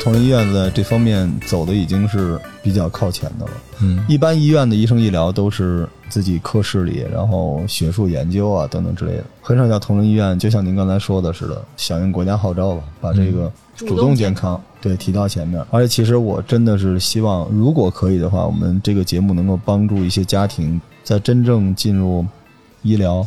同仁医院在这方面走的已经是比较靠前的了。嗯一般医院的医生医疗都是自己科室里，然后学术研究啊等等之类的，很少像同仁医院，就像您刚才说的似的，响应国家号召吧，把这个主主动健康对提到前面。而且其实我真的是希望，如果可以的话，我们这个节目能够帮助一些家庭在真正进入医疗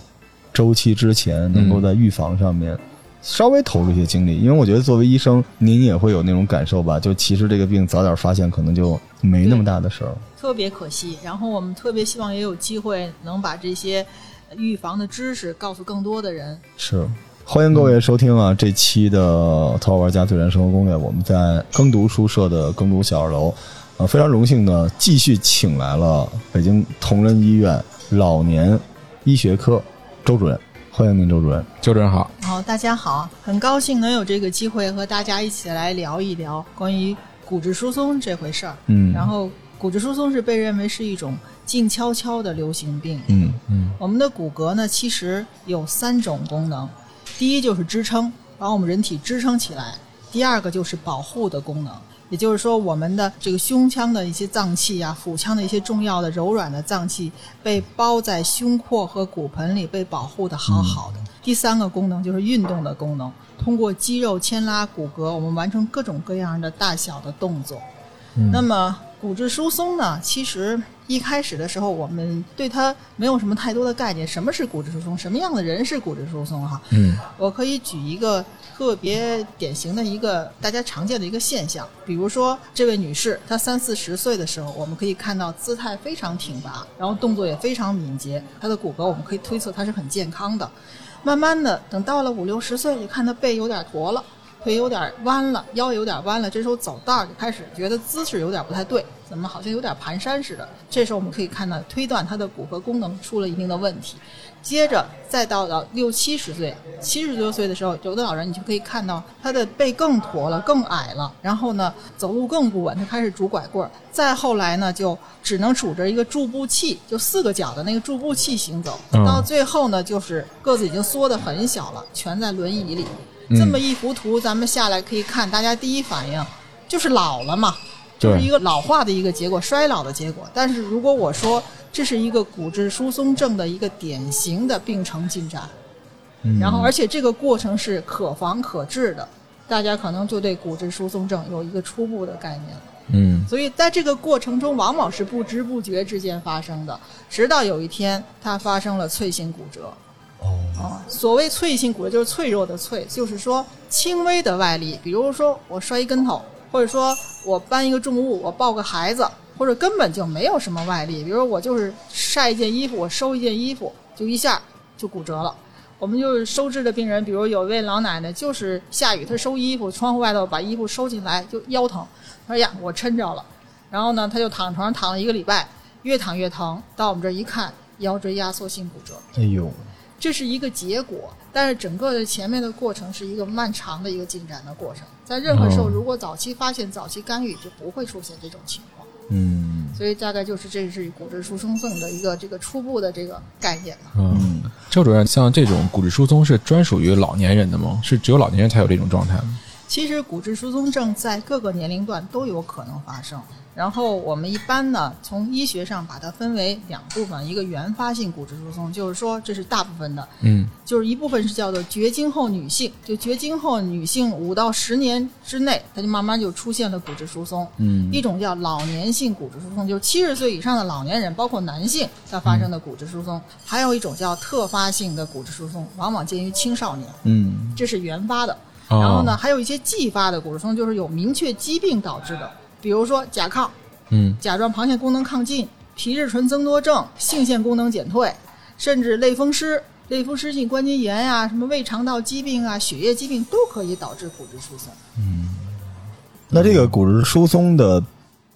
周期之前，能够在预防上面。稍微投入一些精力，因为我觉得作为医生，您也会有那种感受吧？就其实这个病早点发现，可能就没那么大的事儿。特别可惜。然后我们特别希望也有机会能把这些预防的知识告诉更多的人。是，欢迎各位收听啊！这期的《淘宝玩家最燃生活攻略》，我们在耕读书社的耕读小二楼，啊，非常荣幸的继续请来了北京同仁医院老年医学科周主任，欢迎您，周主任。周主任好。好，大家好，很高兴能有这个机会和大家一起来聊一聊关于骨质疏松这回事儿。嗯，然后，骨质疏松是被认为是一种静悄悄的流行病。嗯嗯我们的骨骼呢，其实有三种功能，第一就是支撑，把我们人体支撑起来；第二个就是保护的功能，也就是说，我们的这个胸腔的一些脏器啊，腹腔的一些重要的柔软的脏器被包在胸廓和骨盆里，被保护的好好的。第三个功能就是运动的功能，通过肌肉牵拉骨骼，我们完成各种各样的大小的动作。那么骨质疏松呢？其实一开始的时候，我们对它没有什么太多的概念。什么是骨质疏松？什么样的人是骨质疏松？哈，嗯我可以举一个特别典型的一个大家常见的一个现象，比如说这位女士，她三四十岁的时候，我们可以看到姿态非常挺拔，然后动作也非常敏捷，她的骨骼我们可以推测她是很健康的。慢慢的，等到了五六十岁，就看她背有点驼了。腿有点弯了，腰有点弯了，这时候走道就开始觉得姿势有点不太对，怎么好像有点蹒跚似的。这时候我们可以看到推断他的骨骼功能出了一定的问题。接着再到了六七十岁、七十多岁的时候，有的老人你就可以看到他的背更驼了、更矮了，然后呢走路更不稳，他开始拄拐棍儿。再后来呢，就只能拄着一个助步器，就四个脚的那个助步器行走。嗯到最后呢，就是个子已经缩得很小了，全在轮椅里。这么一幅图，咱们下来可以看，大家第一反应就是老了嘛，就是一个老化的一个结果，衰老的结果。但是如果我说这是一个骨质疏松症的一个典型的病程进展，嗯。然后而且这个过程是可防可治的，大家可能就对骨质疏松症有一个初步的概念了。嗯。所以在这个过程中，往往是不知不觉之间发生的，直到有一天它发生了脆性骨折。哦，所谓脆性骨折就是脆弱的脆，就是说轻微的外力，比如说我摔一跟头，或者说我搬一个重物，我抱个孩子，或者根本就没有什么外力，比如说我就是晒一件衣服，我收一件衣服，就一下就骨折了。我们就是收治的病人，比如有一位老奶奶，就是下雨，她收衣服，窗户外头把衣服收进来，就腰疼，她说呀，我抻着了，然后呢，她就躺床上躺了一个礼拜，越躺越疼，到我们这儿一看，腰椎压缩性骨折。哎呦，这是一个结果，但是整个的前面的过程是一个漫长的一个进展的过程。在任何时候，哦如果早期发现、早期干预，就不会出现这种情况。嗯所以大概就是这是骨质疏松症的一个这个初步的这个概念吧。嗯，周主任，像这种骨质疏松是专属于老年人的吗？是只有老年人才有这种状态吗？其实骨质疏松症在各个年龄段都有可能发生。然后我们一般呢，从医学上把它分为两部分，一个原发性骨质疏松，就是说这是大部分的，嗯就是一部分是叫做绝经后女性，就绝经后女性五到十年之内，它就慢慢就出现了骨质疏松。嗯一种叫老年性骨质疏松，就是七十岁以上的老年人，包括男性，他发生的骨质疏松；还有一种叫特发性的骨质疏松，往往见于青少年，嗯这是原发的。哦然后呢，还有一些继发的骨质疏松，就是有明确疾病导致的，比如说甲亢、嗯甲状旁腺功能亢进、皮质醇增多症、性腺功能减退，甚至类风湿、类风湿性关节炎呀、什么胃肠道疾病啊、血液疾病都可以导致骨质疏松。嗯那这个骨质疏松的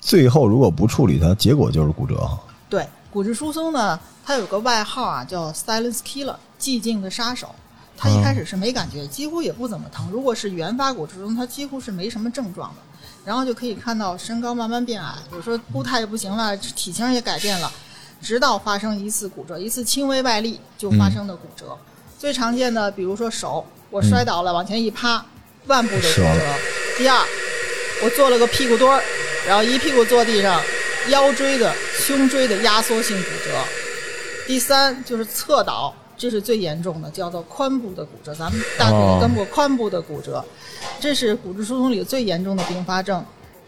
最后如果不处理它，结果就是骨折哈。对，骨质疏松呢，它有个外号啊，叫 “silence killer”，寂静的杀手。它一开始是没感觉，几乎也不怎么疼。如果是原发骨质疏松，它几乎是没什么症状的。然后就可以看到身高慢慢变矮，有时候步态也不行了，体型也改变了，直到发生一次骨折，一次轻微外力就发生的骨折。最常见的，比如说手，我摔倒了，往前一趴，腕部的骨折。第二，我做了个屁股墩儿，然后一屁股坐地上，腰椎的、胸椎的压缩性骨折。第三就是侧倒，这是最严重的，叫做髋部的骨折，咱们大腿哦根部髋部的骨折，这是骨质疏松里最严重的并发症。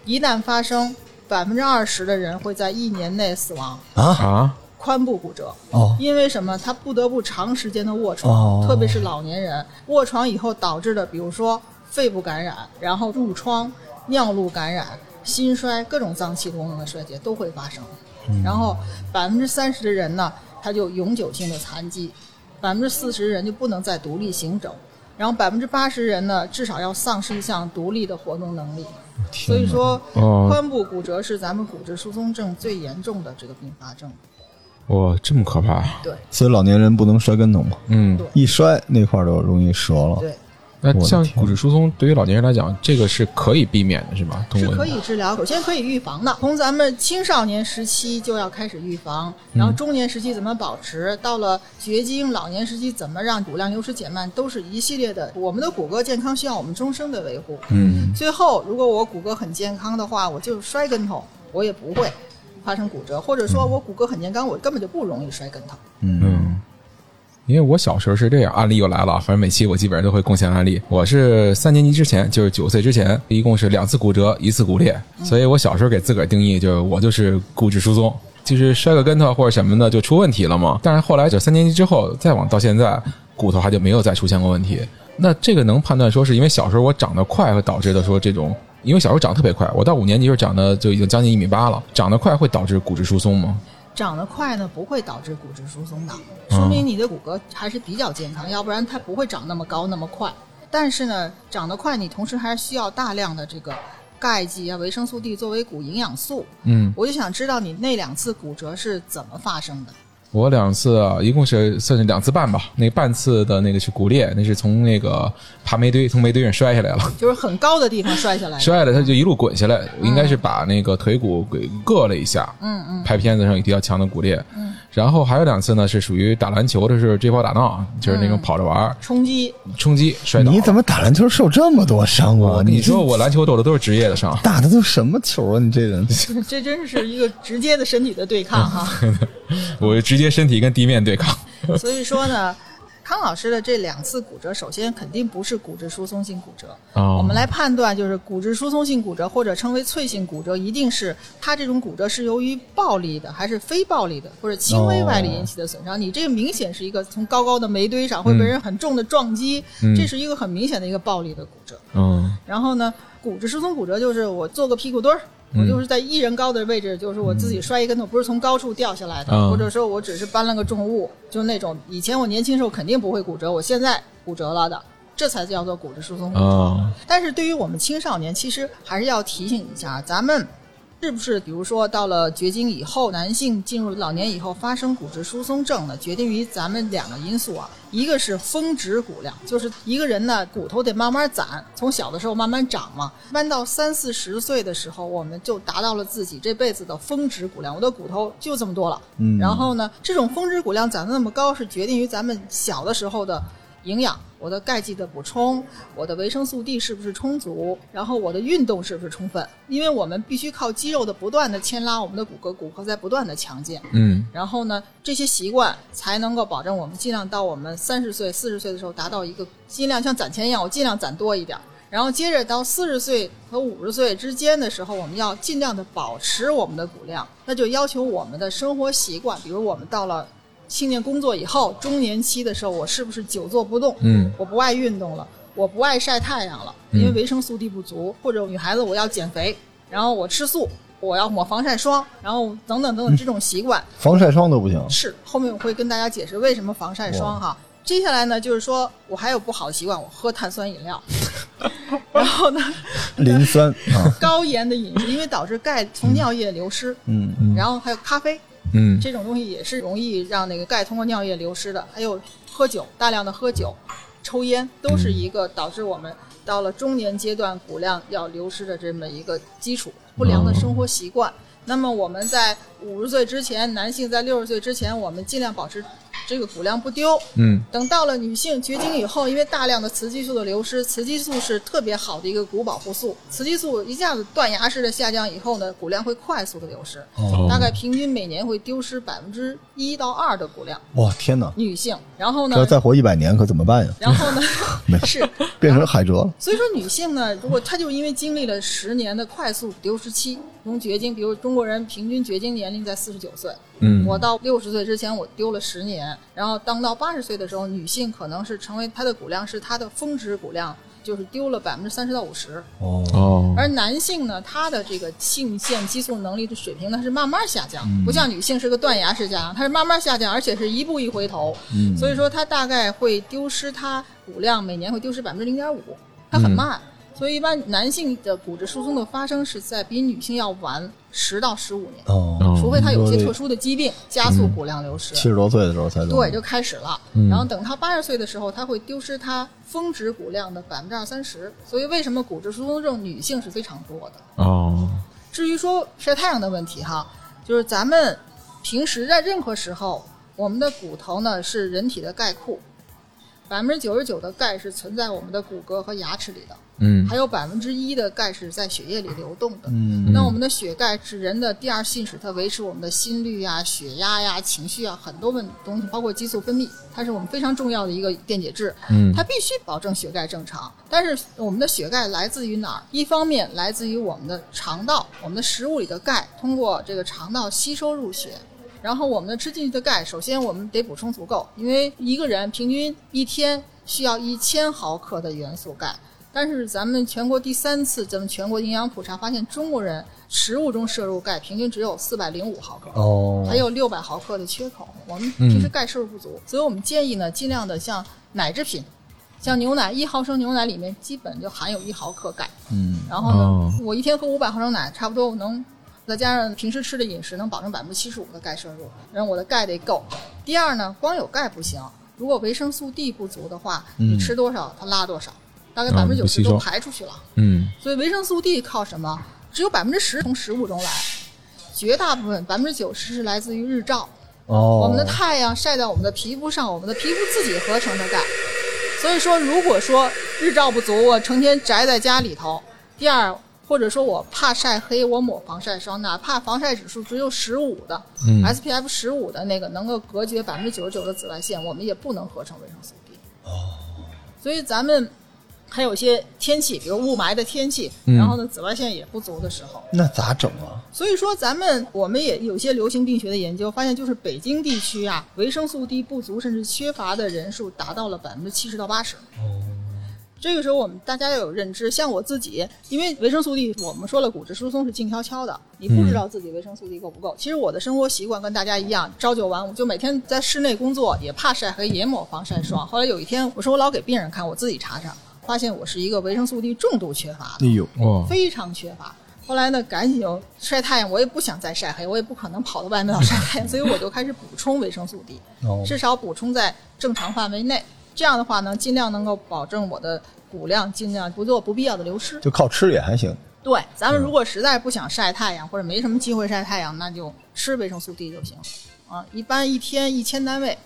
一旦发生，百分之二十的人会在一年内死亡。啊啊，髋部骨折，哦因为什么？他不得不长时间的卧床，哦特别是老年人卧床以后导致的，比如说肺部感染，然后褥疮、尿路感染、心衰，各种脏器功能的衰竭都会发生。然后百分之三十的人呢，他就永久性的残疾，百分之四十人就不能再独立行走，然后百分之八十人呢，至少要丧失一项独立的活动能力。所以说，哦髋部骨折是咱们骨质疏松症最严重的这个并发症。哇，这么可怕，对所以老年人不能摔跟头嘛，嗯，一摔那块儿就容易折了。对。那像骨质疏松对于老年人来讲，这个是可以避免的，是吧？通是可以治疗，首先可以预防的。从咱们青少年时期就要开始预防，然后中年时期怎么保持，到了绝经，老年时期怎么让骨量流失减慢，都是一系列的。我们的骨骼健康需要我们终生的维护。嗯，最后，如果我骨骼很健康的话，我就摔跟头，我也不会发生骨折，或者说我骨骼很健康，我根本就不容易摔跟头。嗯，嗯，因为我小时候是这样，案例又来了，反正每期我基本上都会贡献案例。我是三年级之前，就是九岁之前，一共是两次骨折，一次骨裂，所以我小时候给自个儿定义就是我就是骨质疏松。就是摔个跟头或者什么的就出问题了嘛，但是后来就三年级之后再往到现在，骨头还就没有再出现过问题。那这个能判断说是因为小时候我长得快会导致的说这种，因为小时候长得特别快，我到五年级时候长得就已经将近一米八了，长得快会导致骨质疏松吗？长得快呢，不会导致骨质疏松的，说明你的骨骼还是比较健康，要不然它不会长那么高那么快。但是呢，长得快，你同时还是需要大量的这个钙剂啊、维生素 D 作为骨营养素。嗯，我就想知道你那两次骨折是怎么发生的？我两次啊，一共是算是两次半吧。那半次的那个是骨裂，那是从那个爬煤堆从煤堆上摔下来了，就是很高的地方摔下来。摔下来他就一路滚下来，应该是把那个腿骨给硌了一下。嗯嗯拍片子上有比较强的骨裂。嗯，然后还有两次呢，是属于打篮球的时候追跑打闹，就是那种跑着玩儿冲击，冲击摔倒。你怎么打篮球受这么多伤啊？你说，我篮球斗的都是职业的伤。打的都什么球啊？你这人，这真是一个直接的身体的对抗哈。我直接身体跟地面对抗。所以说呢，康老师的这两次骨折，首先肯定不是骨质疏松性骨折。哦我们来判断，就是骨质疏松性骨折或者称为脆性骨折，一定是它这种骨折是由于暴力的，还是非暴力的，或者轻微外力引起的损伤。你这个明显是一个从高高的煤堆上会被人很重的撞击，嗯这是一个很明显的一个暴力的骨折。嗯然后呢，骨质疏松骨折就是我做个屁股墩儿，嗯我就是在一人高的位置，就是我自己摔一跟头，不是从高处掉下来的，嗯。或者说我只是搬了个重物，就那种以前我年轻时候肯定不会骨折，我现在骨折了的，这才叫做骨质疏松。但是对于我们青少年，其实还是要提醒一下，咱们是不是比如说到了绝经以后，男性进入老年以后发生骨质疏松症呢？决定于咱们两个因素啊，一个是峰值骨量，就是一个人呢骨头得慢慢攒，从小的时候慢慢长嘛，慢到三四十岁的时候，我们就达到了自己这辈子的峰值骨量，我的骨头就这么多了。嗯然后呢，这种峰值骨量攒得那么高，是决定于咱们小的时候的营养，我的钙剂的补充，我的维生素 D 是不是充足，然后我的运动是不是充分？因为我们必须靠肌肉的不断的牵拉我们的骨骼，骨骼在不断的强健。嗯然后呢，这些习惯才能够保证我们尽量到我们三十岁、四十岁的时候达到一个尽量像攒钱一样，我尽量攒多一点儿。然后接着到四十岁和五十岁之间的时候，我们要尽量的保持我们的骨量，那就要求我们的生活习惯，比如我们到了青年工作以后，中年期的时候，我是不是久坐不动？嗯。我不爱运动了，我不爱晒太阳了，因为维生素 D 不足，或者女孩子我要减肥，然后我吃素，我要抹防晒霜，然后等等等等这种习惯，防晒霜都不行。是后面我会跟大家解释为什么防晒霜哈。接下来呢，就是说我还有不好的习惯，我喝碳酸饮料，然后呢，磷酸啊，高盐的饮食，因为导致钙从尿液流失，嗯，然后还有咖啡嗯这种东西也是容易让那个钙通过尿液流失的，还有喝酒，大量的喝酒、抽烟，都是一个导致我们到了中年阶段骨量要流失的这么一个基础。不良的生活习惯。那么我们在五十岁之前，男性在六十岁之前，我们尽量保持这个骨量不丢。嗯等到了女性绝经以后，因为大量的雌激素的流失，雌激素是特别好的一个骨保护素，雌激素一下子断崖式的下降以后呢，骨量会快速的流失，哦，大概平均每年会丢失百分之一到二的骨量。哇天哪！女性，然后呢这要，再活一百年可怎么办呀？然后呢 没事变成海蜇了。所以说，女性呢，如果她就因为经历了十年的快速丢失期，从绝经，比如中国人平均绝经年龄在四十九岁，嗯，我到六十岁之前我丢了十年，然后当到八十岁的时候，女性可能是成为她的骨量是她的峰值骨量，就是丢了百分之三十到五十，哦，哦，而男性呢，他的这个性腺激素能力的水平呢是慢慢下降，不像女性是个断崖式下降，它是慢慢下降，而且是一步一回头，嗯。所以说它大概会丢失它骨量每年会丢失百分之零点五，它很慢。所以一般男性的骨质疏松的发生是在比女性要晚十到十五年，哦，除非他有些特殊的疾病加速骨量流失。七十多岁的时候才对，就开始了。然后等他八十岁的时候，他会丢失他峰值骨量的百分之二三十。所以为什么骨质疏松症女性是非常多的？哦，至于说晒太阳的问题哈，就是咱们平时在任何时候，我们的骨头呢是人体的钙库，百分之九十九的钙是存在我们的骨骼和牙齿里的，嗯还有百分之一的钙是在血液里流动的。嗯那我们的血钙是人的第二信使，它维持我们的心率呀、血压呀、情绪啊很多问东西，包括激素分泌，它是我们非常重要的一个电解质。嗯它必须保证血钙正常。但是我们的血钙来自于哪儿？一方面来自于我们的肠道，我们的食物里的钙通过这个肠道吸收入血。然后我们的吃进去的钙，首先我们得补充足够，因为一个人平均一天需要一千毫克的元素钙。但是咱们全国第三次咱们全国营养普查发现，中国人食物中摄入钙平均只有四百零五毫克。哦，还有六百毫克的缺口，我们平时钙摄入不足，所以我们建议呢，尽量的像奶制品，像牛奶，一毫升牛奶里面基本就含有一毫克钙。嗯。然后呢，哦。我一天喝五百毫升奶，差不多我能再加上平时吃的饮食，能保证百分之七十五的钙摄入，然后我的钙得够。第二呢，光有钙不行，如果维生素 D 不足的话，嗯。你吃多少它拉多少，大概嗯百分之九十都排出去了。嗯所以维生素 D 靠什么？只有百分之十从食物中来，绝大部分百分之九十是来自于日照。哦，我们的太阳晒在我们的皮肤上，我们的皮肤自己合成的钙。所以说，如果说日照不足，我成天宅在家里头；第二，或者说我怕晒黑，我抹防晒霜，哪怕防晒指数只有十五的、嗯 SPF 十五的那个能够隔绝百分之九十九的紫外线，我们也不能合成维生素 D。哦，所以咱们还有一些天气，比如雾霾的天气，嗯然后呢紫外线也不足的时候，那咋整啊？所以说，咱们我们也有些流行病学的研究，发现就是北京地区啊，维生素 D 不足甚至缺乏的人数达到了百分之七十到八十。哦这个时候，我们大家要有认知。像我自己，因为维生素 D，我们说了骨质疏松是静悄悄的，你不知道自己维生素 D 够不够。其实我的生活习惯跟大家一样，朝九晚五，就每天在室内工作，也怕晒黑，也抹防晒霜。后来有一天，我说我老给病人看，我自己查查，发现我是一个维生素 D 重度缺乏的。哎呦，哇非常缺乏。后来呢，赶紧就晒太阳，我也不想再晒黑，我也不可能跑到外面老晒太阳，所以我就开始补充维生素 D，哦至少补充在正常范围内。这样的话呢，尽量能够保证我的骨量尽量不做不必要的流失。就靠吃也还行。对，咱们如果实在不想晒太阳或者没什么机会晒太阳，那就吃维生素 D 就行。啊，一般一天一千单位，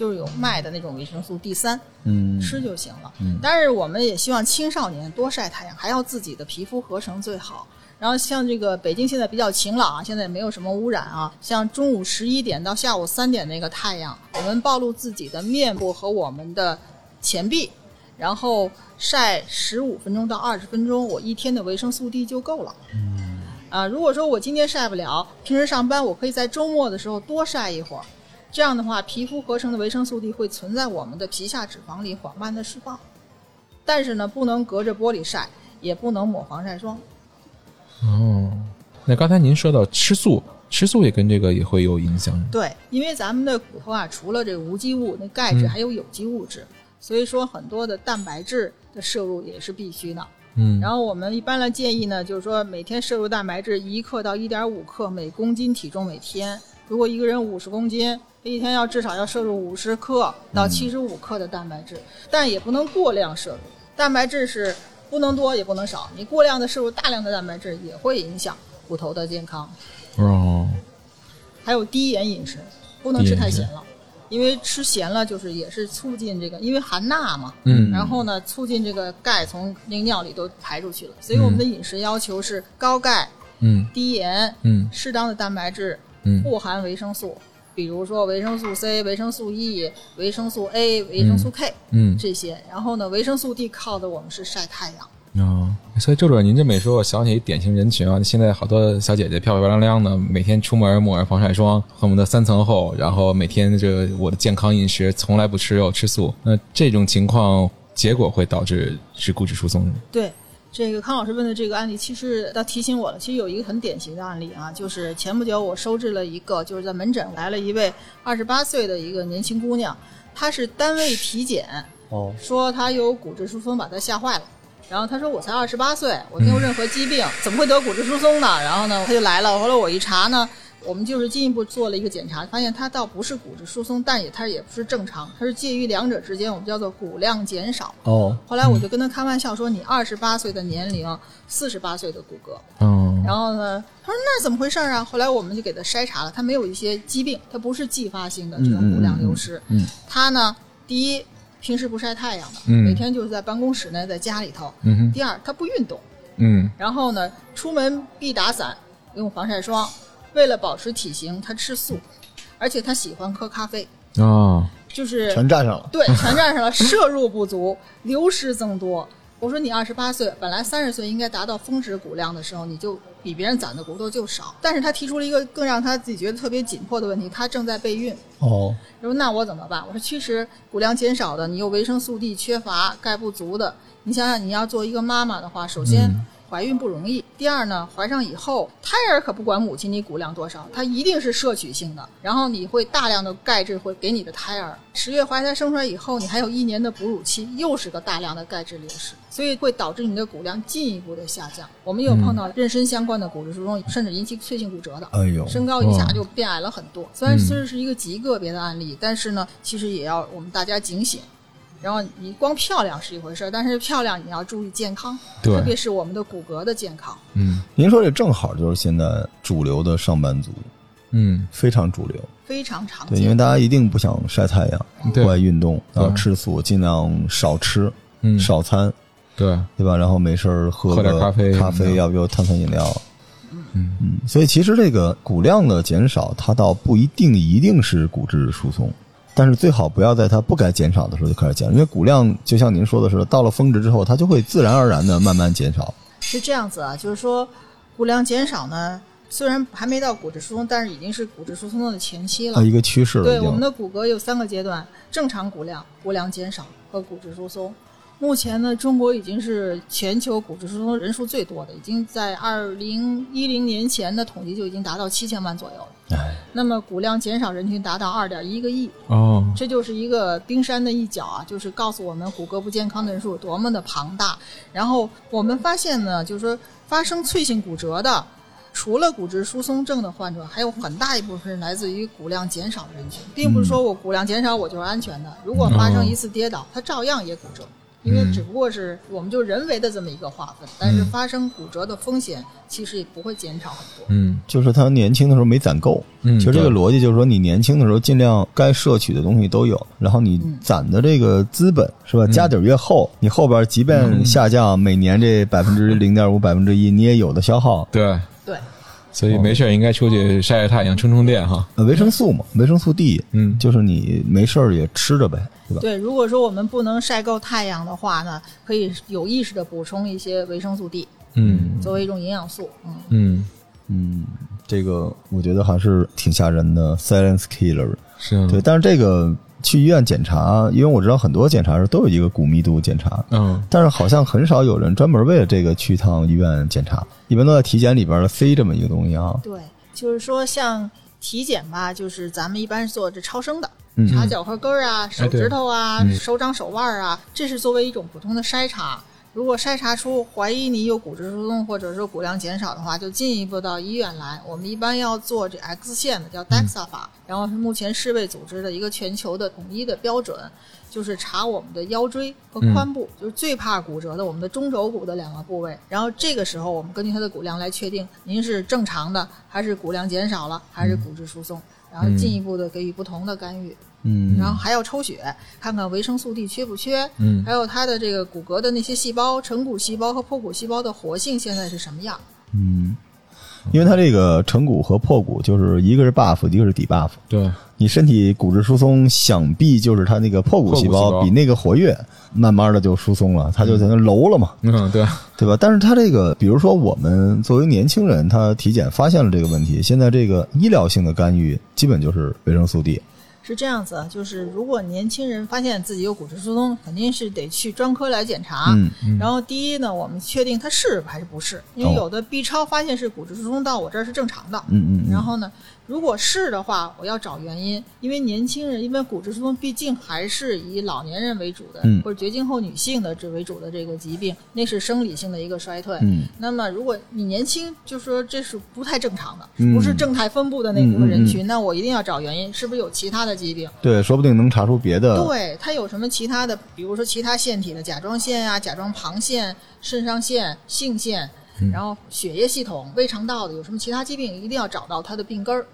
就是有卖的那种维生素 D 三，嗯，吃就行了。但是我们也希望青少年多晒太阳，还要自己的皮肤合成最好。然后像这个北京现在比较晴朗啊，现在也没有什么污染啊。像中午十一点到下午三点那个太阳，我们暴露自己的面部和我们的前臂，然后晒十五分钟到二十分钟，我一天的维生素 D 就够了。嗯，啊，如果说我今天晒不了，平时上班我可以在周末的时候多晒一会儿。这样的话，皮肤合成的维生素 D 会存在我们的皮下脂肪里缓慢的释放。但是呢，不能隔着玻璃晒，也不能抹防晒霜。哦，那刚才您说到吃素，吃素也跟这个也会有影响。对，因为咱们的骨头啊，除了这个无机物，那钙质嗯还有有机物质，所以说很多的蛋白质的摄入也是必须的。嗯，然后我们一般来建议呢，就是说每天摄入蛋白质一克到一点五克每公斤体重每天。如果一个人五十公斤，一天要至少要摄入五十克到七十五克的蛋白质，但也不能过量摄入。蛋白质是不能多也不能少，你过量的摄入大量的蛋白质也会影响骨头的健康。哦，还有低盐饮食，不能吃太咸了。因为吃咸了就是也是促进这个，因为含钠嘛，嗯然后呢，促进这个钙从那个尿里都排出去了。所以我们的饮食要求是高钙、嗯低盐、嗯适当的蛋白质，嗯富含维生素，比如说维生素 C、维生素 E、维生素 A、维生素 K、嗯这些。然后呢，维生素 D 靠的我们是晒太阳。哦，所以周主任您这么一说，我想起一典型人群啊，现在好多小姐姐漂漂亮亮的，每天出门抹上防晒霜，恨不得三层厚，然后每天这个我的健康饮食从来不吃肉吃素，那这种情况结果会导致是骨质疏松。对，这个康老师问的这个案例，其实倒提醒我了。其实有一个很典型的案例啊，就是前不久我收治了一个，就是在门诊来了一位二十八岁的一个年轻姑娘，她是单位体检，哦，说她有骨质疏松，把她吓坏了。然后她说我才二十八岁，我没有任何疾病，怎么会得骨质疏松呢？然后呢，她就来了。后来我一查呢，我们就是进一步做了一个检查，发现他倒不是骨质疏松，但也他也不是正常，他是介于两者之间，我们叫做骨量减少。哦，后来我就跟他开玩笑说：“你二十八岁的年龄，四十八岁的骨骼。嗯”然后呢，他说：“那怎么回事啊？”后来我们就给他筛查了，他没有一些疾病，他不是继发性的这种骨量流失。他呢，第一，平时不晒太阳的，嗯每天就是在办公室内，在家里头。第二，他不运动，嗯然后呢，出门必打伞，用防晒霜。为了保持体型，他吃素，而且他喜欢喝咖啡，啊就是全占上了。对，全占上了，摄入不足，流失增多。我说你二十八岁，本来三十岁应该达到峰值骨量的时候，你就比别人攒的骨头就少。但是他提出了一个更让他自己觉得特别紧迫的问题，他正在备孕。哦，他说那我怎么办？我说其实骨量减少的，你有维生素 D 缺乏、钙不足的，你想想你要做一个妈妈的话，首先。怀孕不容易，第二呢，怀上以后，胎儿可不管母亲你骨量多少，它一定是摄取性的，然后你会大量的钙质会给你的胎儿。十月怀胎生出来以后，你还有一年的哺乳期，又是个大量的钙质流失，所以会导致你的骨量进一步的下降。我们有碰到妊娠相关的骨质疏松，甚至引起脆性骨折的。哎呦，身高一下就变矮了很多。虽然这是一个极个别的案例，但是呢，其实也要我们大家警醒。然后你光漂亮是一回事儿，但是漂亮你要注意健康，对特别是我们的骨骼的健康。嗯您说这正好就是现在主流的上班族，嗯非常主流。非常常对，因为。大家一定不想晒太阳，对不爱运动，然后吃素，尽量少吃，嗯少餐，对对吧？然后没事儿喝喝点咖啡咖啡，要不就碳酸饮料。嗯嗯，所以其实这个骨量的减少，它倒不一定一定是骨质疏松，但是最好不要在它不该减少的时候就开始减，因为骨量就像您说的似的，到了峰值之后，它就会自然而然的慢慢减少。是这样子啊，就是说骨量减少呢，虽然还没到骨质疏松，但是已经是骨质疏松的前期了它。一个趋势了，对，我们的骨骼有三个阶段：正常骨量、骨量减少和骨质疏松。目前呢，中国已经是全球骨质疏松人数最多的，已经在二零一零年前的统计就已经达到七千万左右了。哎，那么骨量减少人群达到二点一个亿，哦这就是一个冰山的一角啊，就是告诉我们骨骼不健康的人数有多么的庞大。然后我们发现呢，就是说发生脆性骨折的，除了骨质疏松症的患者，还有很大一部分是来自于骨量减少的人群，并不是说我骨量减少我就是安全的。如果发生一次跌倒，它照样也骨折。因为只不过是我们就人为的这么一个划分，但是发生骨折的风险其实也不会减少很多。嗯就是他年轻的时候没攒够。嗯其实这个逻辑就是说，你年轻的时候尽量该摄取的东西都有，然后你嗯攒的这个资本是吧，家底儿越厚，你后边即便下降，每年这百分之零点五、百分之一，你也有的消耗。对，所以没事儿应该出去晒晒太阳，充充电哈。呃，维生素嘛，维生素 D，嗯就是你没事儿也吃着呗，对吧？对，如果说我们不能晒够太阳的话呢，可以有意识的补充一些维生素 D，嗯作为一种营养素。嗯，嗯，嗯，这个我觉得还是挺吓人的，silence killer。是啊对，但是这个去医院检查，因为我知道很多检查是都有一个骨密度检查，嗯但是好像很少有人专门为了这个去趟医院检查，一般都在体检里边塞这么一个东西啊。对，就是说像体检吧，就是咱们一般是做这超声的。嗯查脚后跟儿啊、手指头啊、嗯手掌、手腕啊，这是作为一种普通的筛查。如果筛查出怀疑你有骨质疏松或者说骨量减少的话，就进一步到医院来。我们一般要做这 X 线的，叫 DEXA 法，然后是目前世卫组织的一个全球的统一的标准。就是查我们的腰椎和髋部，就是最怕骨折的我们的中轴骨的两个部位。然后这个时候，我们根据它的骨量来确定您是正常的，还是骨量减少了，还是骨质疏松，然后进一步的给予不同的干预。嗯，然后还要抽血，看看维生素 D 缺不缺，嗯还有它的这个骨骼的那些细胞，成骨细胞和破骨细胞的活性现在是什么样？嗯，因为它这个成骨和破骨就是一个是 buff，一个是底 buff。对，你身体骨质疏松，想必就是它那个破骨细胞比那个活跃，慢慢的就疏松了，它就在那楼了嘛，嗯对，对吧？但是它这个，比如说我们作为年轻人，他体检发现了这个问题，现在这个医疗性的干预基本就是维生素 D。是这样子，就是如果年轻人发现自己有骨质疏松，肯定是得去专科来检查。嗯然后第一呢，我们确定他是还是不是，因为哦有的 B 超发现是骨质疏松到我这儿是正常的。嗯嗯嗯然后呢，如果是的话，我要找原因，因为年轻人因为骨质疏松毕竟还是以老年人为主的，嗯或者绝经后女性的这为主的这个疾病，那是生理性的一个衰退。嗯那么如果你年轻，就说这是不太正常的，嗯不是正态分布的那部分人群，嗯那我一定要找原因，是不是有其他的疾病？对，说不定能查出别的。对，它有什么其他的，比如说其他腺体的甲状腺啊、甲状旁腺、肾上腺、性腺，然后血液系统、胃肠道的有什么其他疾病，一定要找到它的病根儿。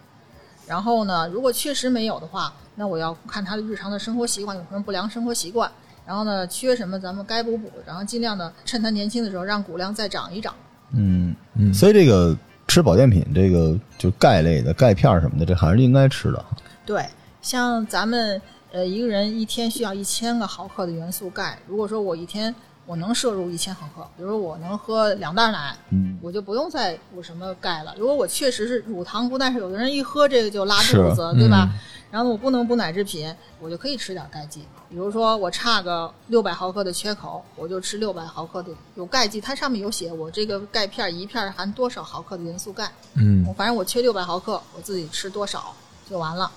然后呢，如果确实没有的话，那我要看他的日常的生活习惯有什么不良生活习惯。然后呢，缺什么咱们该补补，然后尽量的趁他年轻的时候让骨量再长一长。嗯嗯所以这个吃保健品，这个就钙类的钙片什么的，这还是应该吃的。对，像咱们呃一个人一天需要一千个毫克的元素钙，如果说我一天我能摄入一千毫克，比如说我能喝两袋奶，嗯我就不用再补什么钙了。如果我确实是乳糖不耐受，有的人一喝这个就拉肚子，是对吧？嗯然后我不能补奶制品，我就可以吃点钙剂。比如说我差个六百毫克的缺口，我就吃六百毫克的有钙剂，它上面有写我这个钙片一片含多少毫克的元素钙。嗯我反正我缺六百毫克，我自己吃多少就完了。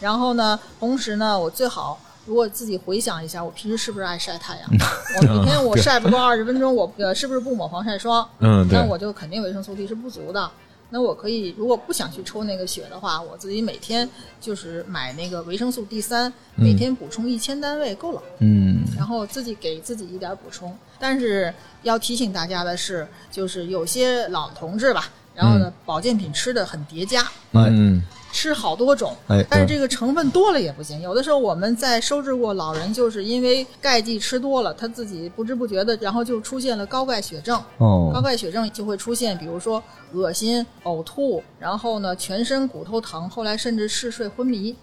然后呢，同时呢，我最好如果自己回想一下，我平时是不是爱晒太阳？我每天 我晒不够二十分钟，我呃是不是不抹防晒霜？嗯对那我就肯定维生素 D 是不足的。那我可以，如果不想去抽那个血的话，我自己每天就是买那个维生素 D 三，每天补充一千单位够了。嗯然后自己给自己一点补充。但是要提醒大家的是，就是有些老同志吧，然后呢，保健品吃的很叠加，嗯吃好多种，哎但是这个成分多了也不行。有的时候我们在收治过老人，就是因为钙剂吃多了，他自己不知不觉的，然后就出现了高钙血症。高哦钙血症就会出现，比如说恶心、呕吐，然后呢全身骨头疼，后来甚至嗜睡、昏迷。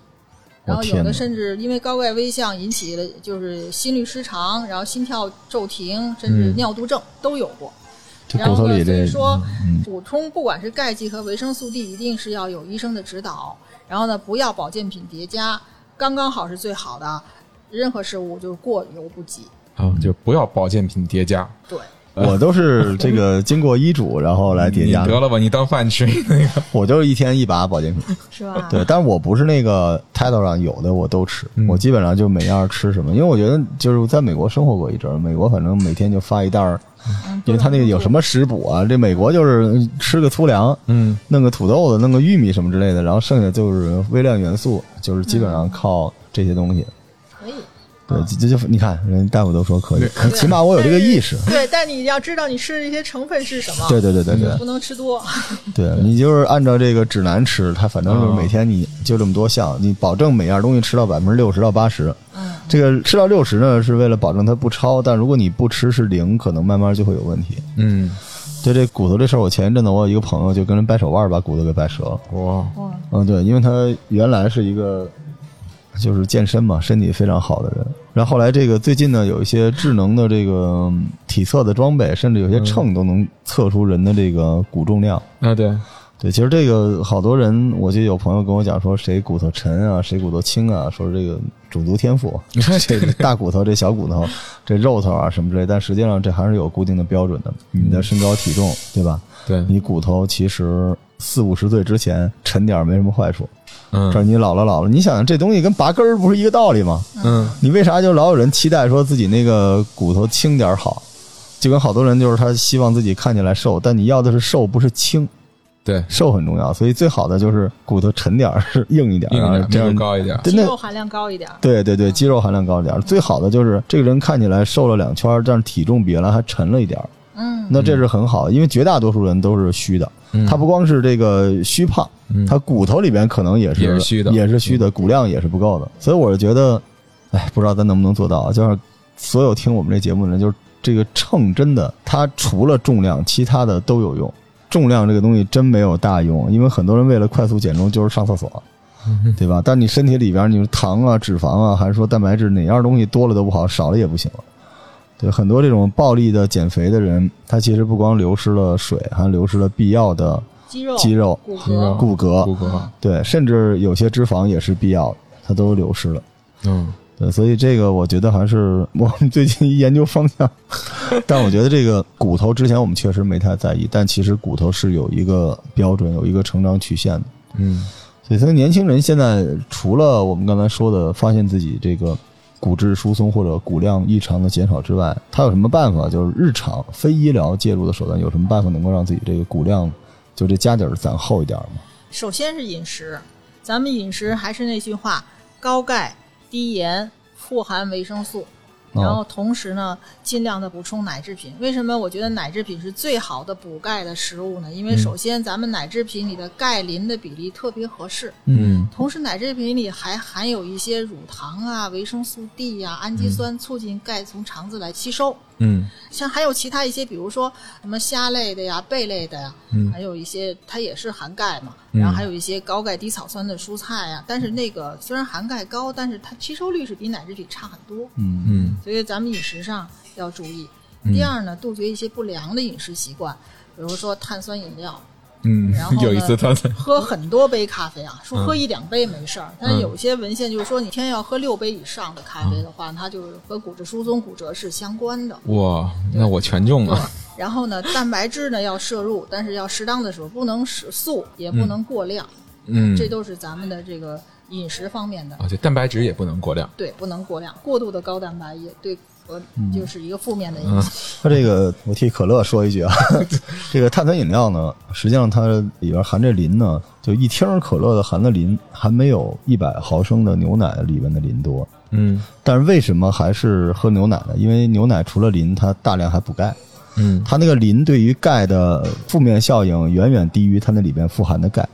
然后有的甚至因为高钙危象引起了就是心律失常，然后心跳骤停，甚至嗯尿毒症都有过。这然后呢，骨头里这所以说嗯补充不管是钙剂和维生素 D，一定是要有医生的指导。然后呢，不要保健品叠加，刚刚好是最好的。任何事物就是过犹不及。啊，就不要保健品叠加。对，我都是这个经过医嘱，然后来叠加。你得了吧，你当饭吃那个。我就是一天一把保健品，是吧？对，但是我不是那个 title 上有的我都吃，嗯我基本上就每样吃什么，因为我觉得就是在美国生活过一阵儿，美国反正每天就发一袋儿，嗯因为他那个有什么食补啊，这美国就是吃个粗粮，嗯弄个土豆子，弄个玉米什么之类的，然后剩下就是微量元素，就是基本上靠这些东西。对，这这就你看，人大夫都说可以，起码我有这个意识。对，但你要知道你吃的这些成分是什么，对对对对对不能吃多。对，你就是按照这个指南吃，它反正就是哦每天你就这么多项，你保证每样东西吃到百分之六十到八十。嗯，这个吃到六十呢，是为了保证它不超，但如果你不吃是零，可能慢慢就会有问题。嗯，对这骨头这事儿，我前一阵子我有一个朋友就跟人掰手腕把骨头给掰折了。哇，哇，嗯，对，因为他原来是一个就是健身嘛，身体非常好的人。然后后来这个最近呢，有一些智能的这个嗯体测的装备，甚至有些秤都能测出人的这个骨重量。啊对，对，其实这个好多人，我记得有朋友跟我讲说，谁骨头沉啊，谁骨头轻啊，说这个种族天赋，这个大骨头、这小骨头、这肉头啊什么之类，但实际上这还是有固定的标准的，你的身高体重，对吧？对，你骨头其实四五十岁之前沉点儿没什么坏处，嗯这你老了老了，你想想这东西跟拔根儿不是一个道理吗？嗯你为啥就老有人期待说自己那个骨头轻点儿好？就跟好多人就是他希望自己看起来瘦，但你要的是瘦，不是轻。对，瘦很重要，所以最好的就是骨头沉点儿，是硬一点儿，硬一点，然后这样高一点。肌肉含量高一点。对对对，肌肉含量高一点儿。最好的就是这个人看起来瘦了两圈，但是体重比原来还沉了一点儿，嗯，那这是很好，因为绝大多数人都是虚的。嗯他不光是这个虚胖，嗯他骨头里边可能也是也是虚的也是虚的，骨量也是不够的。所以我是觉得，哎，不知道咱能不能做到啊。就是所有听我们这节目的人，就是这个秤真的，它除了重量，其他的都有用。重量这个东西真没有大用，因为很多人为了快速减重就是上厕所，对吧？但你身体里边，你说糖啊、脂肪啊，还是说蛋白质，哪样东西多了都不好，少了也不行了。对，很多这种暴力的减肥的人，他其实不光流失了水，还流失了必要的肌肉、肌肉、骨骼，骨骼，骨骼，对，甚至有些脂肪也是必要的，它都流失了。嗯对，所以这个我觉得还是我们最近一研究方向。但我觉得这个骨头之前我们确实没太在意，但其实骨头是有一个标准，有一个成长曲线的。嗯所以，所以年轻人现在除了我们刚才说的，发现自己这个骨质疏松或者骨量异常的减少之外，他有什么办法？就是日常非医疗介入的手段，有什么办法能够让自己这个骨量就这家底儿攒厚一点吗？首先是饮食，咱们饮食还是那句话，高钙、低盐、富含维生素。哦然后同时呢，尽量的补充奶制品。为什么我觉得奶制品是最好的补钙的食物呢？因为首先咱们奶制品里的钙磷的比例特别合适，嗯同时奶制品里还含有一些乳糖啊、维生素 D 呀、氨基酸，促进钙从肠子来吸收。嗯像还有其他一些，比如说什么虾类的呀、贝类的呀，嗯还有一些它也是含钙嘛，嗯然后还有一些高钙低草酸的蔬菜呀。但是那个虽然含钙高，但是它吸收率是比奶制品差很多，嗯嗯所以咱们饮食上要注意。嗯第二呢，杜绝一些不良的饮食习惯，比如说碳酸饮料，嗯然后，呢有一次他喝很多杯咖啡啊，说嗯。喝一两杯没事儿，但是有些文献就是说，你天要喝六杯以上的咖啡的话，它就是和骨质疏松、骨折是相关的。哇，那我全中了。然后呢，蛋白质呢要摄入，但是要适当的时候，不能食素，也不能过量，嗯，这都是咱们的这个饮食方面的，啊，就蛋白质也不能过量。对，不能过量，过度的高蛋白也对和嗯就是一个负面的影响。它这个我替可乐说一句啊，这个碳酸饮料呢，实际上它里边含这磷呢，就一听可乐的含的磷还没有一百毫升的牛奶里面的磷多。嗯但是为什么还是喝牛奶呢？因为牛奶除了磷，它大量还补钙，嗯它那个磷对于钙的负面效应远远低于它那里边富含的钙。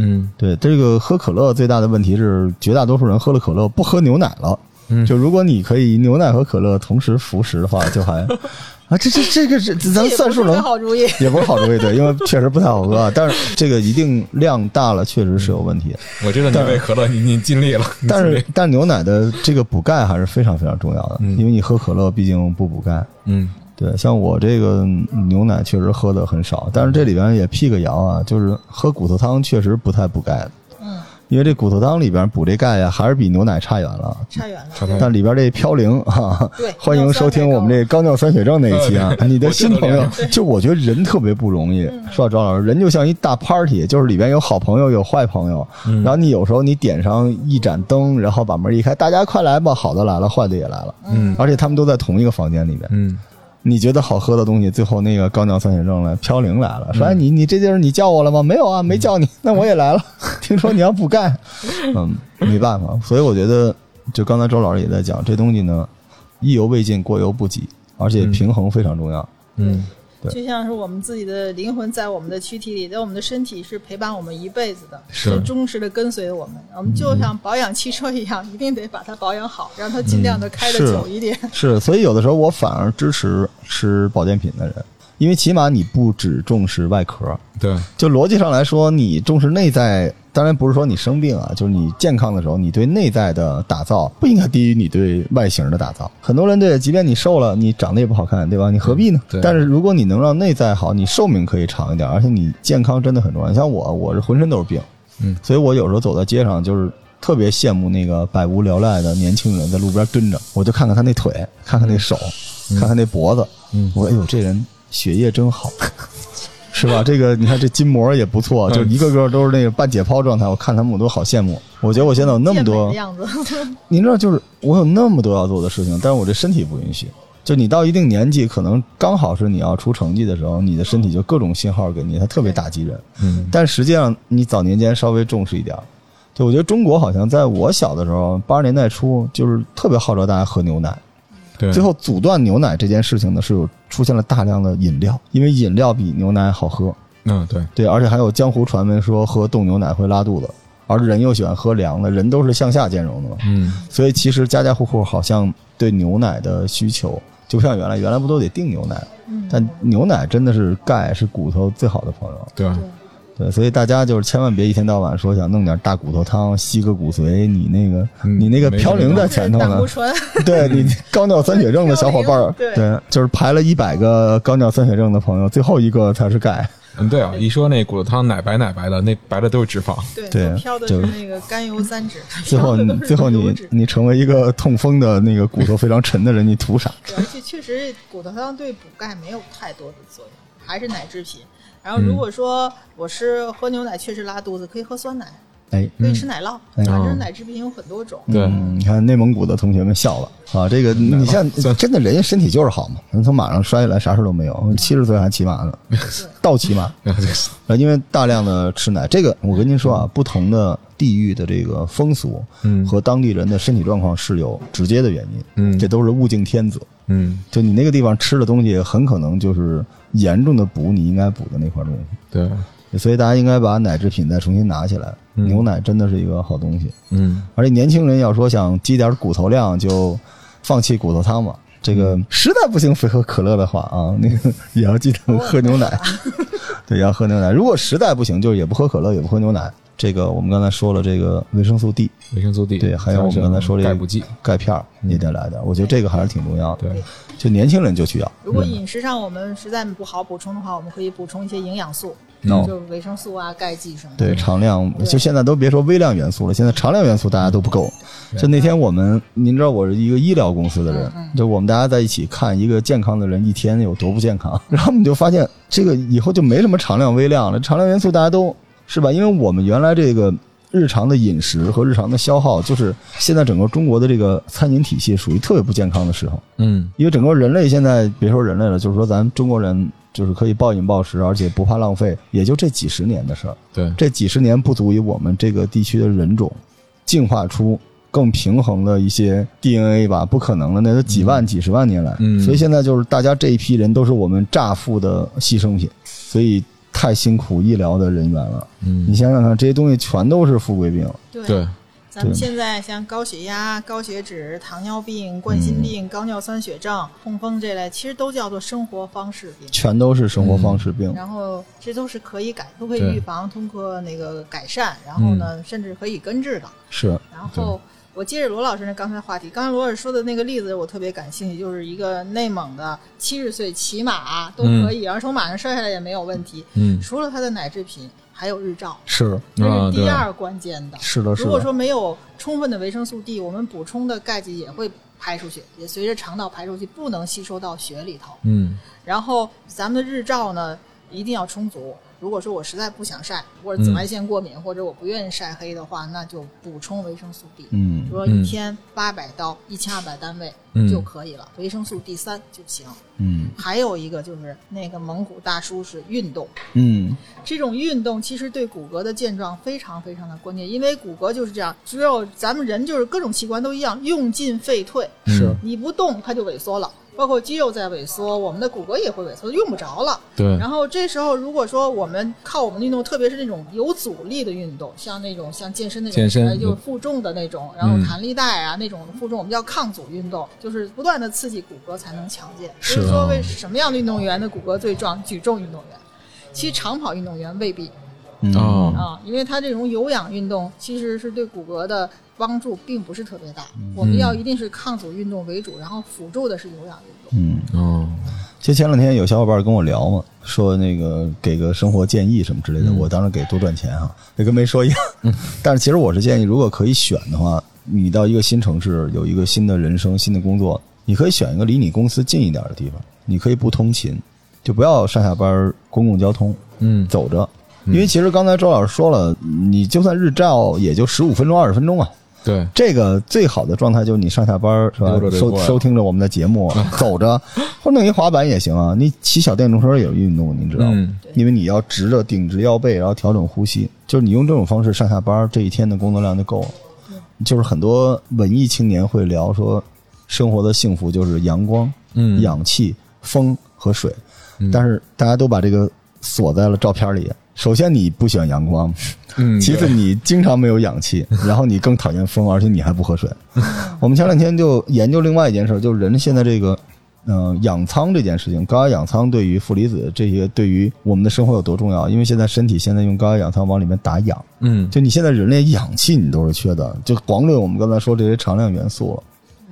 嗯对，这个喝可乐最大的问题是，绝大多数人喝了可乐不喝牛奶了。嗯就如果你可以牛奶和可乐同时服食的话，就还 啊，这这这个是咱这也不是算数能个好主意。也不是好主意，对，因为确实不太好喝啊。但是这个一定量大了，确实是有问题。我知道你为可乐，你你尽力了。但是，但牛奶的这个补钙还是非常非常重要的，嗯因为你喝可乐毕竟不补钙。嗯对，像我这个牛奶确实喝的很少，但是这里边也辟个谣啊，就是喝骨头汤确实不太补钙的，嗯，因为这骨头汤里边补这钙呀，还是比牛奶差远了。差远了。但里边这嘌呤啊，对 欢迎收听我们这高尿酸血症那一期啊。你的新朋友，就我觉得人特别不容易。说到赵老师，人就像一大 party，就是里边有好朋友，有坏朋友。然后你有时候你点上一盏灯，然后把门一开，大家快来吧，好的来了，坏的也来了。嗯而且他们都在同一个房间里面。嗯你觉得好喝的东西，最后那个高尿酸血症来，嘌呤来了，说哎你你这地儿你叫我了吗？没有啊，没叫你，那我也来了。听说你要补钙，嗯，没办法，所以我觉得，就刚才周老师也在讲，这东西呢，意犹未尽，过犹不及，而且平衡非常重要。嗯对就像是我们自己的灵魂在我们的躯体里，在我们的身体是陪伴我们一辈子的，是。忠实的跟随我们。我们就像保养汽车一样，一定得把它保养好，让它尽量的开的久一点。是，所以有的时候我反而支持吃保健品的人，因为起码你不只重视外壳，对，就逻辑上来说，你重视内在，当然不是说你生病啊，就是你健康的时候，你对内在的打造不应该低于你对外形的打造。很多人对，即便你瘦了，你长得也不好看，对吧？你何必呢？对但是如果你能让内在好，你寿命可以长一点，而且你健康真的很重要。像我，我是浑身都是病，嗯，所以我有时候走在街上就是。特别羡慕那个百无聊赖的年轻人在路边蹲着，我就看看他那腿，看看那手，看看那脖子，嗯我说哎呦，这人血液真好，是吧？这个你看这筋膜也不错，就一个个都是那个半解剖状态，我看他们我都好羡慕。我觉得我现在有那么多，样子，您知道，就是我有那么多要做的事情，但是我这身体不允许。就你到一定年纪，可能刚好是你要出成绩的时候，你的身体就各种信号给你，它特别打击人。嗯但实际上，你早年间稍微重视一点儿。就我觉得中国好像在我小的时候，八十年代初，就是特别号召大家喝牛奶。对，最后阻断牛奶这件事情呢，是有出现了大量的饮料，因为饮料比牛奶好喝。嗯对，对，而且还有江湖传闻说喝冻牛奶会拉肚子，而人又喜欢喝凉的，人都是向下兼容的嘛。嗯所以其实家家户户好像对牛奶的需求，就不像原来，原来不都得订牛奶？嗯，但牛奶真的是钙是骨头最好的朋友。对，对，所以大家就是千万别一天到晚说想弄点大骨头汤吸个骨髓，你那个、嗯你那个嘌呤在前头呢胆固，醇，对你高尿酸血症的小伙伴儿，对对，就是排了一百个高尿酸血症的朋友，最后一个才是钙。嗯对啊，一说那骨头汤奶白奶白的，那白的都是脂肪。对，飘的就是那个甘油三酯，最后最后你你成为一个痛风的那个骨头非常沉的人，你图啥？对而且确实骨头汤对补钙没有太多的作用，还是奶制品。然后如果说我是喝牛奶确实拉肚子，可以喝酸奶，哎，可以吃奶酪，嗯反正奶制品有很多种。对嗯，你看内蒙古的同学们笑了啊！这个你像真的人家身体就是好嘛，人从马上摔下来啥事都没有，七十岁还骑马呢，倒骑马。呃，因为大量的吃奶，这个我跟您说啊，不同的地域的这个风俗，嗯和当地人的身体状况是有直接的原因，嗯这都是物竞天择。嗯就你那个地方吃的东西，很可能就是严重的补你应该补的那块东西，对，所以大家应该把奶制品再重新拿起来。嗯牛奶真的是一个好东西，嗯而且年轻人要说想积点骨头量，就放弃骨头汤嘛。这个实在不行，非喝可乐的话啊，那个也要记得喝牛奶。对，要喝牛奶。如果实在不行，就是也不喝可乐，也不喝牛奶。这个我们刚才说了，这个维生素 D，维生素 D，对，还有我们刚才说这个钙补剂，钙片儿也得来点。我觉得这个还是挺重要的。对，就年轻人就需要。如果饮食上我们实在不好补充的话，我们可以补充一些营养素，哦就维生素啊、钙剂什么的。对，常量就现在都别说微量元素了，现在常量元素大家都不够。就那天我们，您知道我是一个医疗公司的人，就我们大家在一起看一个健康的人一天有多不健康，然后我们就发现这个以后就没什么常量微量了，常量元素大家都是吧？因为我们原来这个。日常的饮食和日常的消耗，就是现在整个中国的这个餐饮体系属于特别不健康的时候。嗯因为整个人类现在别说人类了，就是说咱中国人就是可以暴饮暴食，而且不怕浪费，也就这几十年的事儿。对，这几十年不足以我们这个地区的人种进化出更平衡的一些 DNA 吧？不可能的，那都几万、几十万年来。嗯所以现在就是大家这一批人都是我们乍富的牺牲品，所以太辛苦医疗的人员了。嗯。你想想看，这些东西全都是富贵病。对。对，咱们现在像高血压、高血脂、糖尿病、冠心病、高尿酸血症、痛风这类，其实都叫做生活方式病。全都是生活方式病，然后这都是可以改，都可以预防，通过那个改善，然后呢，甚至可以根治的。是。然后我接着罗老师那刚才话题，刚才罗老师说的那个例子，我特别感兴趣，就是一个内蒙的七十岁骑马都可以，然后从马上摔下来也没有问题。嗯除了他的奶制品，还有日照，是这是第二关键的。是的，是的。如果说没有充分的维生素 D，我们补充的钙剂也会排出去，也随着肠道排出去，不能吸收到血里头。嗯然后咱们的日照呢，一定要充足。如果说我实在不想晒，或者紫外线过敏，或者我不愿意晒黑的话，那就补充维生素 D。嗯比如说一天八百到一千二百单位嗯就可以了，维生素 D 三就行。嗯还有一个就是那个蒙古大叔是运动，嗯这种运动其实对骨骼的健壮非常非常的关键，因为骨骼就是这样，只有咱们人就是各种器官都一样，用进废退，是你不动它就萎缩了。包括肌肉在萎缩，我们的骨骼也会萎缩，用不着了。对，然后这时候，如果说我们靠我们的运动，特别是那种有阻力的运动，像那种像健身那种，健身呃就是负重的那种，然后嗯弹力带啊、那种负重，我们叫抗阻运动，就是不断的刺激骨骼才能强健。是就是说，啊为什么样的运动员的骨骼最壮？举重运动员，其实长跑运动员未必嗯哦啊，因为它这种有氧运动其实是对骨骼的帮助并不是特别大。我们要一定是抗阻运动为主，然后辅助的是有氧运动。嗯。哦，就前两天有小伙伴跟我聊嘛，说那个给个生活建议什么之类的，嗯我当然给多赚钱哈，这跟没说一样。但是其实我是建议，如果可以选的话，你到一个新城市，有一个新的人生、新的工作，你可以选一个离你公司近一点的地方，你可以不通勤，就不要上下班公共交通嗯，走着。因为其实刚才周老师说了，你就算日照也就十五分钟、二十分钟啊，对，这个最好的状态就是你上下班儿是吧收收听着我们的节目，走着或者弄一滑板也行啊。你骑小电动车也有运动，你知道吗？嗯因为你要直着顶直腰背，然后调整呼吸，就是你用这种方式上下班儿，这一天的工作量就够了。就是很多文艺青年会聊说，生活的幸福就是阳光、嗯氧气、风和水，嗯但是大家都把这个锁在了照片里。首先你不喜欢阳光，嗯，其次你经常没有氧气，然后你更讨厌风，而且你还不喝水。我们前两天就研究另外一件事，就是人现在这个，嗯、氧舱这件事情，高压氧舱对于负离子这些对于我们的生活有多重要？因为现在身体现在用高压氧舱往里面打氧，嗯就你现在人类氧气你都是缺的，就光论我们刚才说这些常量元素了。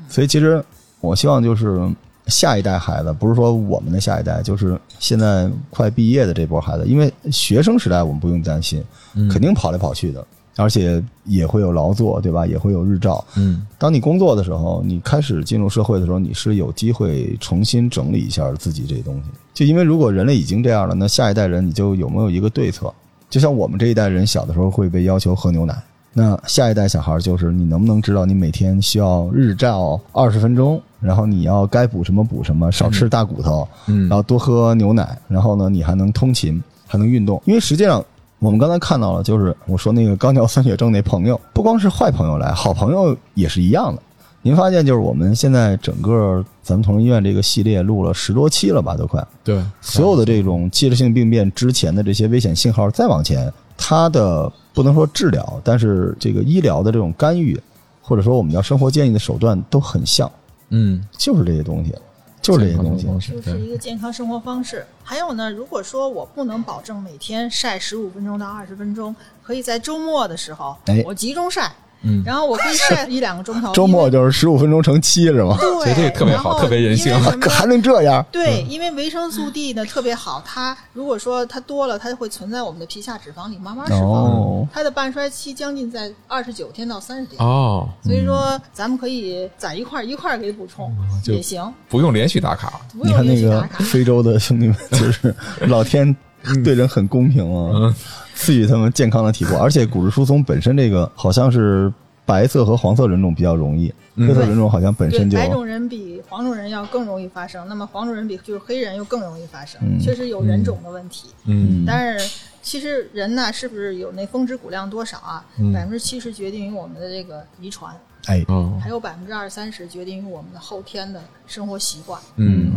所以其实我希望就是下一代孩子，不是说我们的下一代，就是现在快毕业的这波孩子，因为学生时代我们不用担心，嗯肯定跑来跑去的，而且也会有劳作，对吧？也会有日照。嗯当你工作的时候，你开始进入社会的时候，你是有机会重新整理一下自己这东西。就因为如果人类已经这样了，那下一代人你就有没有一个对策？就像我们这一代人小的时候会被要求喝牛奶，那下一代小孩就是你能不能知道你每天需要日照二十分钟，然后你要该补什么补什么，少吃大骨头，嗯，然后多喝牛奶，然后呢，你还能通勤，还能运动。因为实际上，我们刚才看到了，就是我说那个高尿酸血症那朋友，不光是坏朋友来，好朋友也是一样的。您发现，就是我们现在整个咱们同仁医院这个系列录了十多期了吧，都快。对，所有的这种器质性病变之前的这些危险信号，再往前，它的不能说治疗，但是这个医疗的这种干预，或者说我们叫生活建议的手段都很像，嗯，就是这些东西，就是这些东西。就是一个健康生活方式。还有呢，如果说我不能保证每天晒十五分钟到二十分钟，可以在周末的时候哎，我集中晒，嗯然后我可以晒一两个钟头。周末就是十五分钟乘七是吗？对，所以这个特别好然后特别人性还能这样？对，因为维生素 D 呢特别好，它如果说它多了，它就会存在我们的皮下脂肪里慢慢释放。哦，它的半衰期将近在二十九天到三十天，哦，所以说咱们可以在一块儿一块儿给补充、就也行，不用连续打卡，不用你看那个连续打卡。非洲的兄弟们，就是老天 对人很公平啊，赐予他们健康的体魄，而且骨质疏松本身这个好像是白色和黄色人种比较容易，嗯。黑色人种好像本身，就白种人比黄种人要更容易发生，那么黄种人比就是黑人又更容易发生，嗯。确实有人种的问题。嗯。但是其实人呢，是不是有那峰值骨量多少啊？嗯？百分之七十决定于我们的这个遗传，哎，哦，还有百分之二三十决定于我们的后天的生活习惯。嗯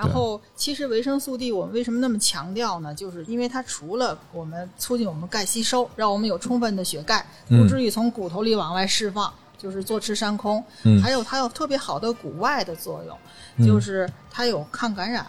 然后，其实维生素 D 我们为什么那么强调呢？就是因为它除了我们促进我们钙吸收，让我们有充分的血钙，嗯不至于从骨头里往外释放，就是坐吃山空。嗯还有它有特别好的骨外的作用，嗯就是它有抗感染，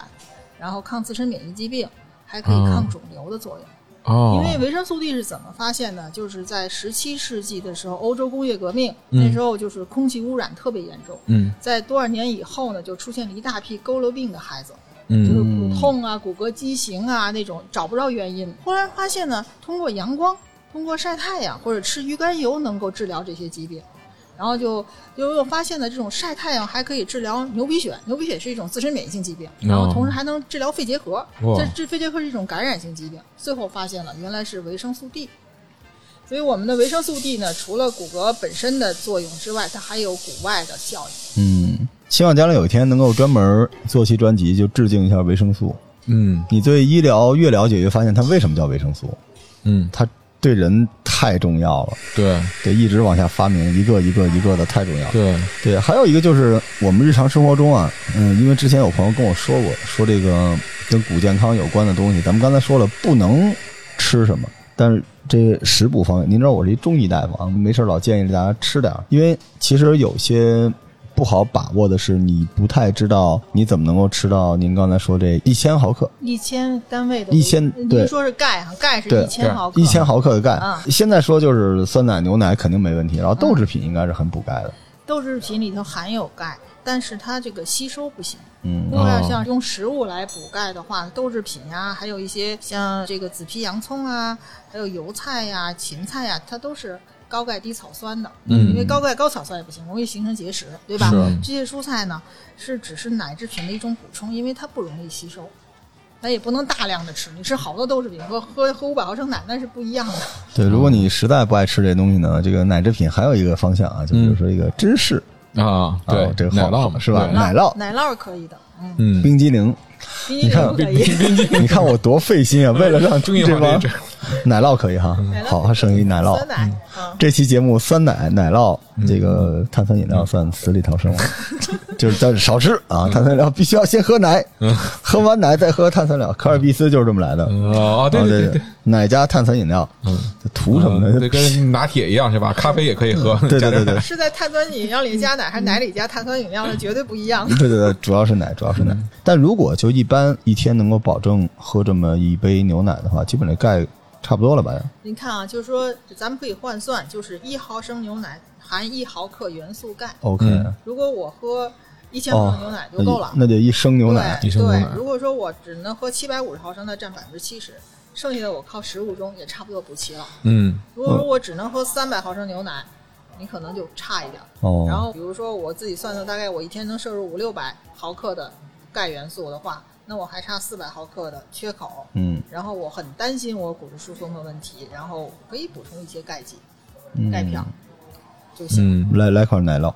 然后抗自身免疫疾病，还可以抗肿瘤的作用。哦，因为维生素 D 是怎么发现的？就是在十七世纪的时候，欧洲工业革命、嗯那时候就是空气污染特别严重。嗯在多少年以后呢，就出现了一大批佝偻病的孩子，就是嗯骨痛啊、骨骼畸形啊那种找不着原因。后来发现呢，通过阳光、通过晒太阳或者吃鱼肝油能够治疗这些疾病。然后就就又发现了这种晒太阳还可以治疗牛皮癣，牛皮癣是一种自身免疫性疾病，然后同时还能治疗肺结核，这这肺结核是一种感染性疾病。最后发现了原来是维生素 D。所以我们的维生素 D 呢，除了骨骼本身的作用之外，它还有骨外的效应。嗯，希望将来有一天能够专门做期专辑，就致敬一下维生素。嗯你对医疗越了解，越发现它为什么叫维生素，嗯，它对人太重要了。对对，一直往下发明，一个一个一个的，太重要了。对，对，还有一个就是我们日常生活中啊，嗯，因为之前有朋友跟我说过，说这个跟骨健康有关的东西，咱们刚才说了不能吃什么，但是这食补方面，您知道我是一中医大夫啊，没事老建议大家吃点儿，因为其实有些不好把握的是，你不太知道你怎么能够吃到您刚才说这一千毫克。一千单位的一千对您说是钙啊，钙是一千毫克，一千毫克的钙啊，现在说就是酸奶、牛奶肯定没问题，然后豆制品应该是很补钙的。豆制品里头含有钙，但是它这个吸收不行。嗯如果要像用食物来补钙的话，豆制品呀、还有一些像这个紫皮洋葱啊，还有油菜呀、芹菜呀，它都是高钙低草酸的。嗯因为高钙高草酸也不行，容易形成结石，对吧？是这些蔬菜呢，是只是奶制品的一种补充，因为它不容易吸收。咱也不能大量的吃，你吃好多豆制品和喝喝五百毫升奶那是不一样的。对，如果你实在不爱吃这东西呢，这个奶制品还有一个方向啊，就比如说一个芝士，啊，对啊，这个好奶酪嘛是吧奶酪奶酪可以的，嗯，嗯，冰激凌，冰激凌可以。你看我多费心啊，为了让中医这帮奶酪可以哈。好，还剩一奶酪。这期节目酸奶、奶酪，这个碳酸饮料算死里逃生了，就是但是少吃啊，碳酸饮料必须要先喝奶，喝完奶再喝碳酸饮料。科尔必斯就是这么来的。哦，对啊对对，奶加碳酸饮料，嗯，图什么呢？这跟拿铁一样是吧？咖啡也可以喝，对对对对是在碳酸饮料里加奶，还是奶里加碳酸饮料？那绝对不一样。对对对，主要是奶，主要是奶。但如果就一般一天能够保证喝这么一杯牛奶的话，基本这钙差不多了吧？您看啊，就是说咱们可以换算，就是一毫升牛奶含一毫克元素钙。OK，嗯如果我喝一千克哦牛奶就够了。那得一升牛奶对一升对，如果说我只能喝七百五十毫升，那占百分之七十，剩下的我靠食物中也差不多补齐了。嗯如果说我只能喝三百毫升牛奶，你可能就差一点。哦。然后比如说我自己算算，大概我一天能摄入五六百毫克的钙元素的话，那我还差四百毫克的缺口。嗯然后我很担心我骨质疏松的问题，然后可以补充一些钙剂、嗯钙片儿就行。嗯来来块奶酪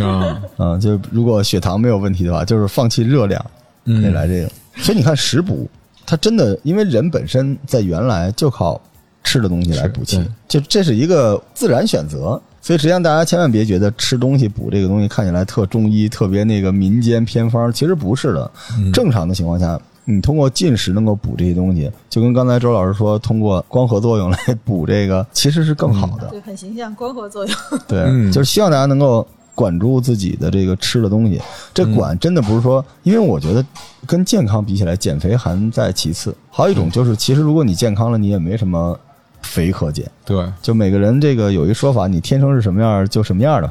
啊，啊，就如果血糖没有问题的话，就是放弃热量，可以嗯来这个。所以你看食补，它真的因为人本身在原来就靠吃的东西来补气，就这是一个自然选择。所以实际上大家千万别觉得吃东西补这个东西看起来特中医、特别那个民间偏方，其实不是的。嗯正常的情况下，你通过进食能够补这些东西，就跟刚才周老师说，通过光合作用来补这个，其实是更好的。对，很形象，光合作用。对，嗯就是希望大家能够管住自己的这个吃的东西。这管真的不是说，因为我觉得跟健康比起来，减肥还在其次。还有一种就是，其实如果你健康了，你也没什么肥可减。对，就每个人这个有一说法，你天生是什么样就什么样的，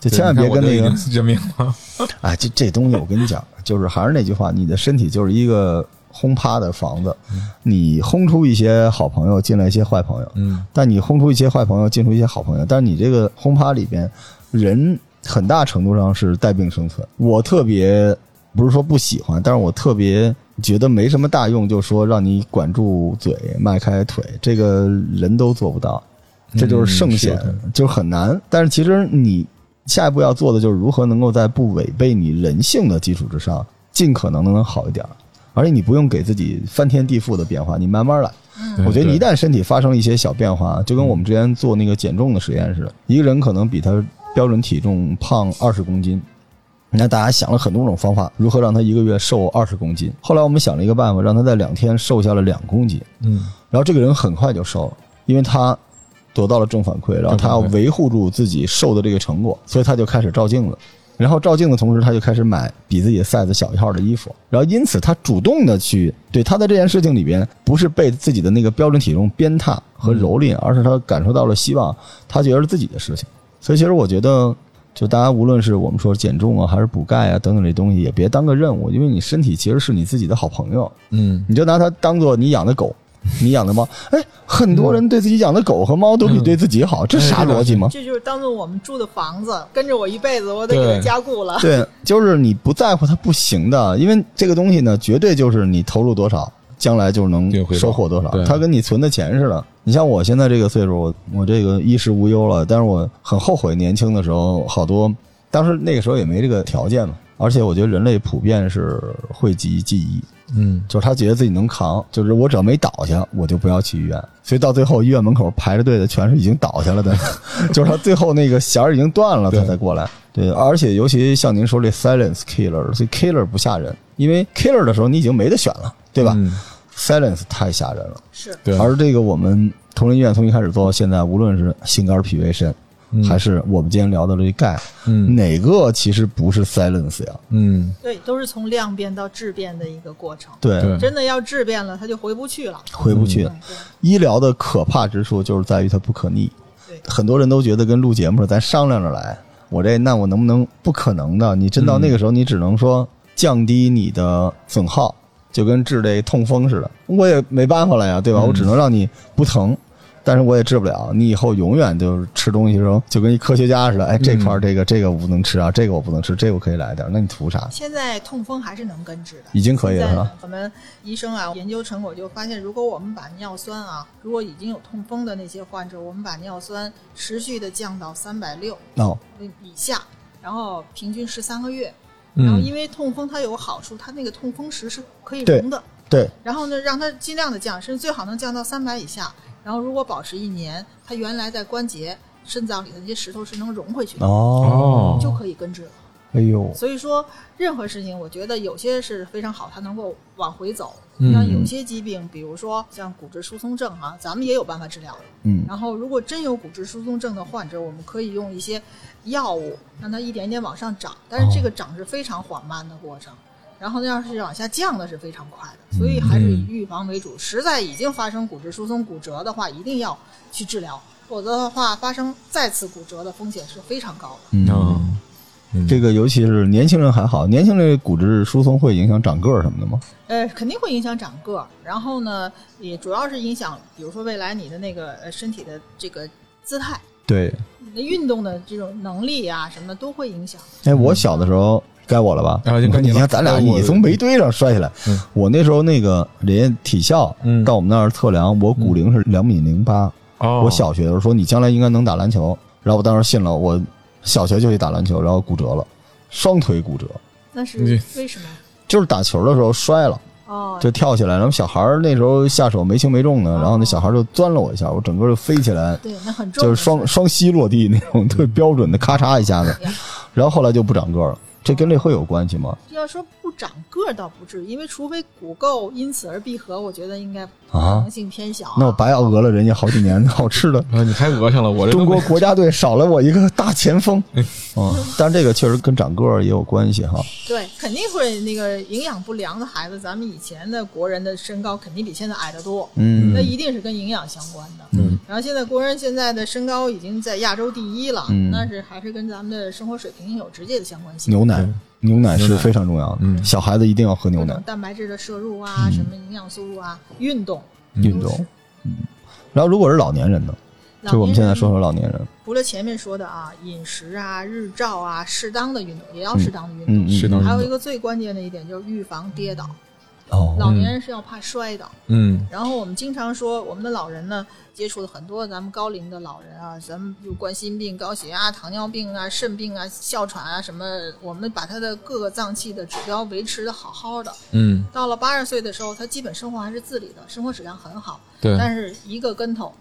就千万别跟那个认命了，哎，这这东西我跟你讲，就是还是那句话，你的身体就是一个轰趴的房子，你轰出一些好朋友，进来一些坏朋友，嗯。但你轰出一些坏朋友，进出一些好朋友，但是你这个轰趴里边，人很大程度上是带病生存。我特别不是说不喜欢，但是我特别觉得没什么大用，就说让你管住嘴、迈开腿，这个人都做不到，这就是圣贤，嗯就是很难。但是其实你下一步要做的就是如何能够在不违背你人性的基础之上，尽可能的能好一点。而且你不用给自己翻天地覆的变化，你慢慢来。我觉得你一旦身体发生了一些小变化，就跟我们之前做那个减重的实验似的，一个人可能比他标准体重胖二十公斤，那大家想了很多种方法，如何让他一个月瘦二十公斤。后来我们想了一个办法，让他在两天瘦下了两公斤，嗯然后这个人很快就瘦了，因为他得到了正反馈，然后他要维护住自己瘦的这个成果，所以他就开始照镜子。然后照镜的同时，他就开始买比自己 size 小一号的衣服，然后因此他主动的去对他在这件事情里边，不是被自己的那个标准体重鞭挞和蹂躏，而是他感受到了希望，他觉得是自己的事情。所以其实我觉得，就大家无论是我们说减重啊，还是补钙啊等等这东西，也别当个任务，因为你身体其实是你自己的好朋友，嗯，你就拿它当做你养的狗，你养的猫。哎，很多人对自己养的狗和猫都比对自己好，这啥逻辑吗？这就是当做我们住的房子，跟着我一辈子，我得给它加固了。对，就是你不在乎它不行的，因为这个东西呢，绝对就是你投入多少，将来就能收获多少对。它跟你存的钱似的。你像我现在这个岁数，我我这个衣食无忧了，但是我很后悔年轻的时候好多，当时那个时候也没这个条件嘛。而且我觉得人类普遍是讳疾忌医，嗯就是他觉得自己能扛，就是我只要没倒下，我就不要去医院。所以到最后，医院门口排着队的全是已经倒下了的，就是他最后那个弦儿已经断了，他才过来。对，而且尤其像您说这 silence killer，所以 killer 不吓人，因为 killer 的时候你已经没得选了，对吧、嗯 s i l e n c e 太吓人了。是，对，而这个我们同仁医院从一开始做到现在，无论是心肝脾胃肾，嗯还是我们今天聊的这钙，嗯哪个其实不是 silence 呀？嗯对，都是从量变到质变的一个过程。对，对真的要质变了，它就回不去了。回不去。嗯对医疗的可怕之处就是在于它不可逆。对很多人都觉得跟录节目似的，咱商量着来。我这那我能不能？不可能的。你真到那个时候，你只能说降低你的损耗，就跟治这痛风似的，我也没办法了呀，对吧？嗯我只能让你不疼。但是我也治不了。你以后永远就是吃东西的时候就跟一科学家似的，哎，这块儿这个这个我不能吃啊，这个我不能吃，这个我可以来点儿，那你图啥？现在痛风还是能根治的，已经可以了我们医生啊，研究成果就发现，如果我们把尿酸啊，如果已经有痛风的那些患者，我们把尿酸持续的降到三百六哦，以下，然后平均十三个月，然后嗯因为痛风它有好处，它那个痛风石是可以对溶的，对，然后呢，让它尽量的降，甚至最好能降到三百以下。然后如果保持一年，它原来在关节、肾脏里的那些石头是能融回去的，哦，就可以根治了。哎呦，所以说，任何事情，我觉得有些是非常好，它能够往回走。嗯像有些疾病，比如说像骨质疏松症啊，咱们也有办法治疗。嗯然后，如果真有骨质疏松症的患者，我们可以用一些药物让它一点点往上涨，但是这个涨是非常缓慢的过程。然后，要是往下降的是非常快的，所以还是以预防为主。实在已经发生骨质疏松、骨折的话，一定要去治疗，否则的话，发生再次骨折的风险是非常高的。嗯，这个尤其是年轻人还好，年轻人骨质疏松会影响长个儿什么的吗？呃，肯定会影响长个儿，然后呢，也主要是影响，比如说未来你的那个呃身体的这个姿态，对，你的运动的这种能力啊、什么的都会影响。哎，我小的时候该我了吧？啊就该你了你看咱俩你从煤堆上摔下来，嗯我那时候那个人家体校嗯到我们那儿测量，我骨龄是两米零八。哦，我小学的时候说你将来应该能打篮球，然后我当时信了，我小学就去打篮球，然后骨折了，双腿骨折，那是为什么？就是打球的时候摔了，哦，就跳起来，然后小孩儿那时候下手没轻没重的，然后那小孩就钻了我一下，我整个就飞起来，对，那很重，就是双双膝落地那种特别标准的，咔嚓一下子，然后后来就不长个了，这跟这会有关系吗？要说不长个儿倒不至于，因为除非骨垢因此而闭合，我觉得应该可啊能，性偏小、那我白熬讹了人家好几年 好吃的。啊，你还讹上了我这中国国家队少了我一个大前锋，嗯，但是这个确实跟长个儿也有关系哈。对，肯定会那个营养不良的孩子，咱们以前的国人的身高肯定比现在矮得多，嗯那一定是跟营养相关的。嗯，然后现在国人现在的身高已经在亚洲第一了，嗯那是还是跟咱们的生活水平有直接的相关性。牛牛奶是非常重要的，嗯小孩子一定要喝牛奶，蛋白质的摄入啊，什么营养素入啊，运动。运动。嗯，然后如果是老年人呢，就我们现在说说老年人，除了前面说的啊，饮食啊、日照啊，适当的运动也要适当的运动。嗯嗯，适当还有一个最关键的一点就是预防跌倒，哦，老年人是要怕摔倒。嗯。然后我们经常说，我们的老人呢，接触了很多咱们高龄的老人啊，咱们有冠心病、高血压、糖尿病啊、肾病啊、哮喘啊什么，我们把他的各个脏器的指标维持的好好的。嗯，到了八十岁的时候，他基本生活还是自理的，生活质量很好，对，但是一个跟头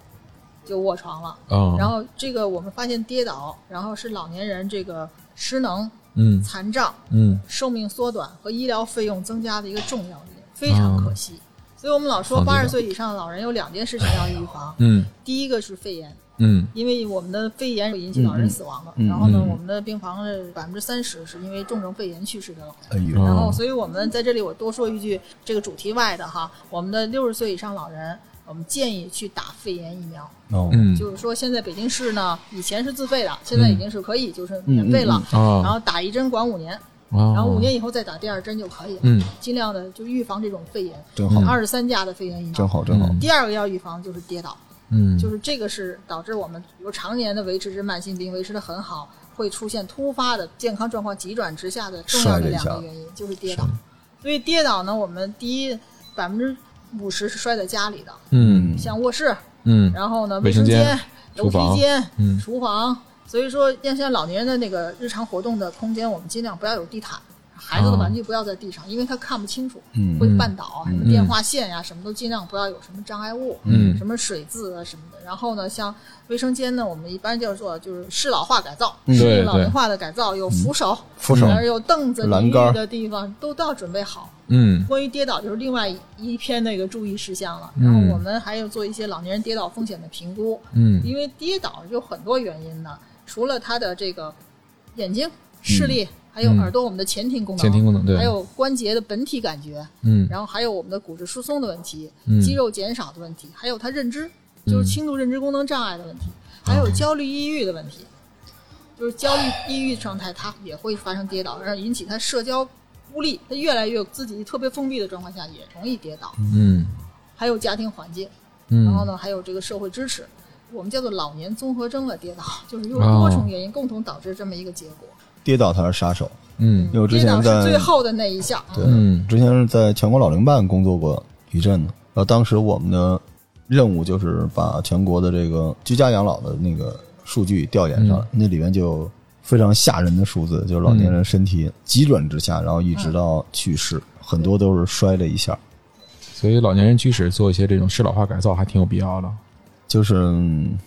就卧床了。啊，然后这个我们发现跌倒，然后是老年人这个失能、嗯。残障、嗯。寿命缩短和医疗费用增加的一个重要点，非常可惜。所以我们老说八十岁以上的老人有两件事情要预防，嗯 第一个是肺炎，嗯因为我们的肺炎会引起老人死亡的。嗯嗯然后呢，嗯我们的病房的百分之三十是因为重症肺炎去世的老人。哎，然后，哦所以我们在这里我多说一句，这个主题外的哈，我们的六十岁以上老人，我们建议去打肺炎疫苗。哦，嗯就是说，现在北京市呢，以前是自费的，现在已经是可以，就是免费了。啊，然后打一针管五年，然然后五年以后再打第二针就可以了。嗯尽量的就预防这种肺炎，真好，二十三价的肺炎疫苗。真好，真好。嗯第二个要预防就是跌倒，嗯，就是这个是导致我们比如常年的维持着慢性病维持的很好，会出现突发的健康状况急转直下的重要的两个原因，就是跌倒。所以跌倒呢，我们第一百分之五十是摔在家里的，嗯像卧室，嗯然后呢，卫生间楼厨房梯间、嗯厨房。所以说，像现在老年人的那个日常活动的空间，我们尽量不要有地毯，孩子的玩具不要在地上，因为他看不清楚，嗯会绊倒啊，什么电话线呀、什么都尽量不要有什么障碍物，嗯。什么水渍啊什么的。然后呢，像卫生间呢，我们一般叫做就是适老化改造，嗯。适老龄化的改造，有扶手、扶手。有凳子、淋栏杆。浴的地方都都要准备好。嗯。关于跌倒就是另外一一篇那个注意事项了。嗯。然后我们还有做一些老年人跌倒风险的评估，嗯。因为跌倒有很多原因的，除了他的这个眼睛视力，还有耳朵我们的前庭功能，嗯前庭功能对。还有关节的本体感觉，嗯。然后还有我们的骨质疏松的问题，嗯。肌肉减少的问题，还有他认知，就是轻度认知功能障碍的问题，还有焦虑、抑郁的问题，就是焦虑、抑郁状态，他也会发生跌倒，然后引起他社交孤立，他越来越自己特别封闭的状况下也容易跌倒。嗯。还有家庭环境，嗯，然后呢，还有这个社会支持。我们叫做老年综合征的跌倒，就是有多重原因共同导致这么一个结果。跌倒才是杀手。嗯因为我之跌倒前在是最后的那一项。对，嗯之前是在全国老龄办工作过一阵子，然后当时我们的任务就是把全国的这个居家养老的那个数据调研上来，那里面就有非常吓人的数字，就是老年人身体急转直下，然后一直到去世，很多都是摔了一下，所以老年人居室做一些这种适老化改造还挺有必要的，就是嗯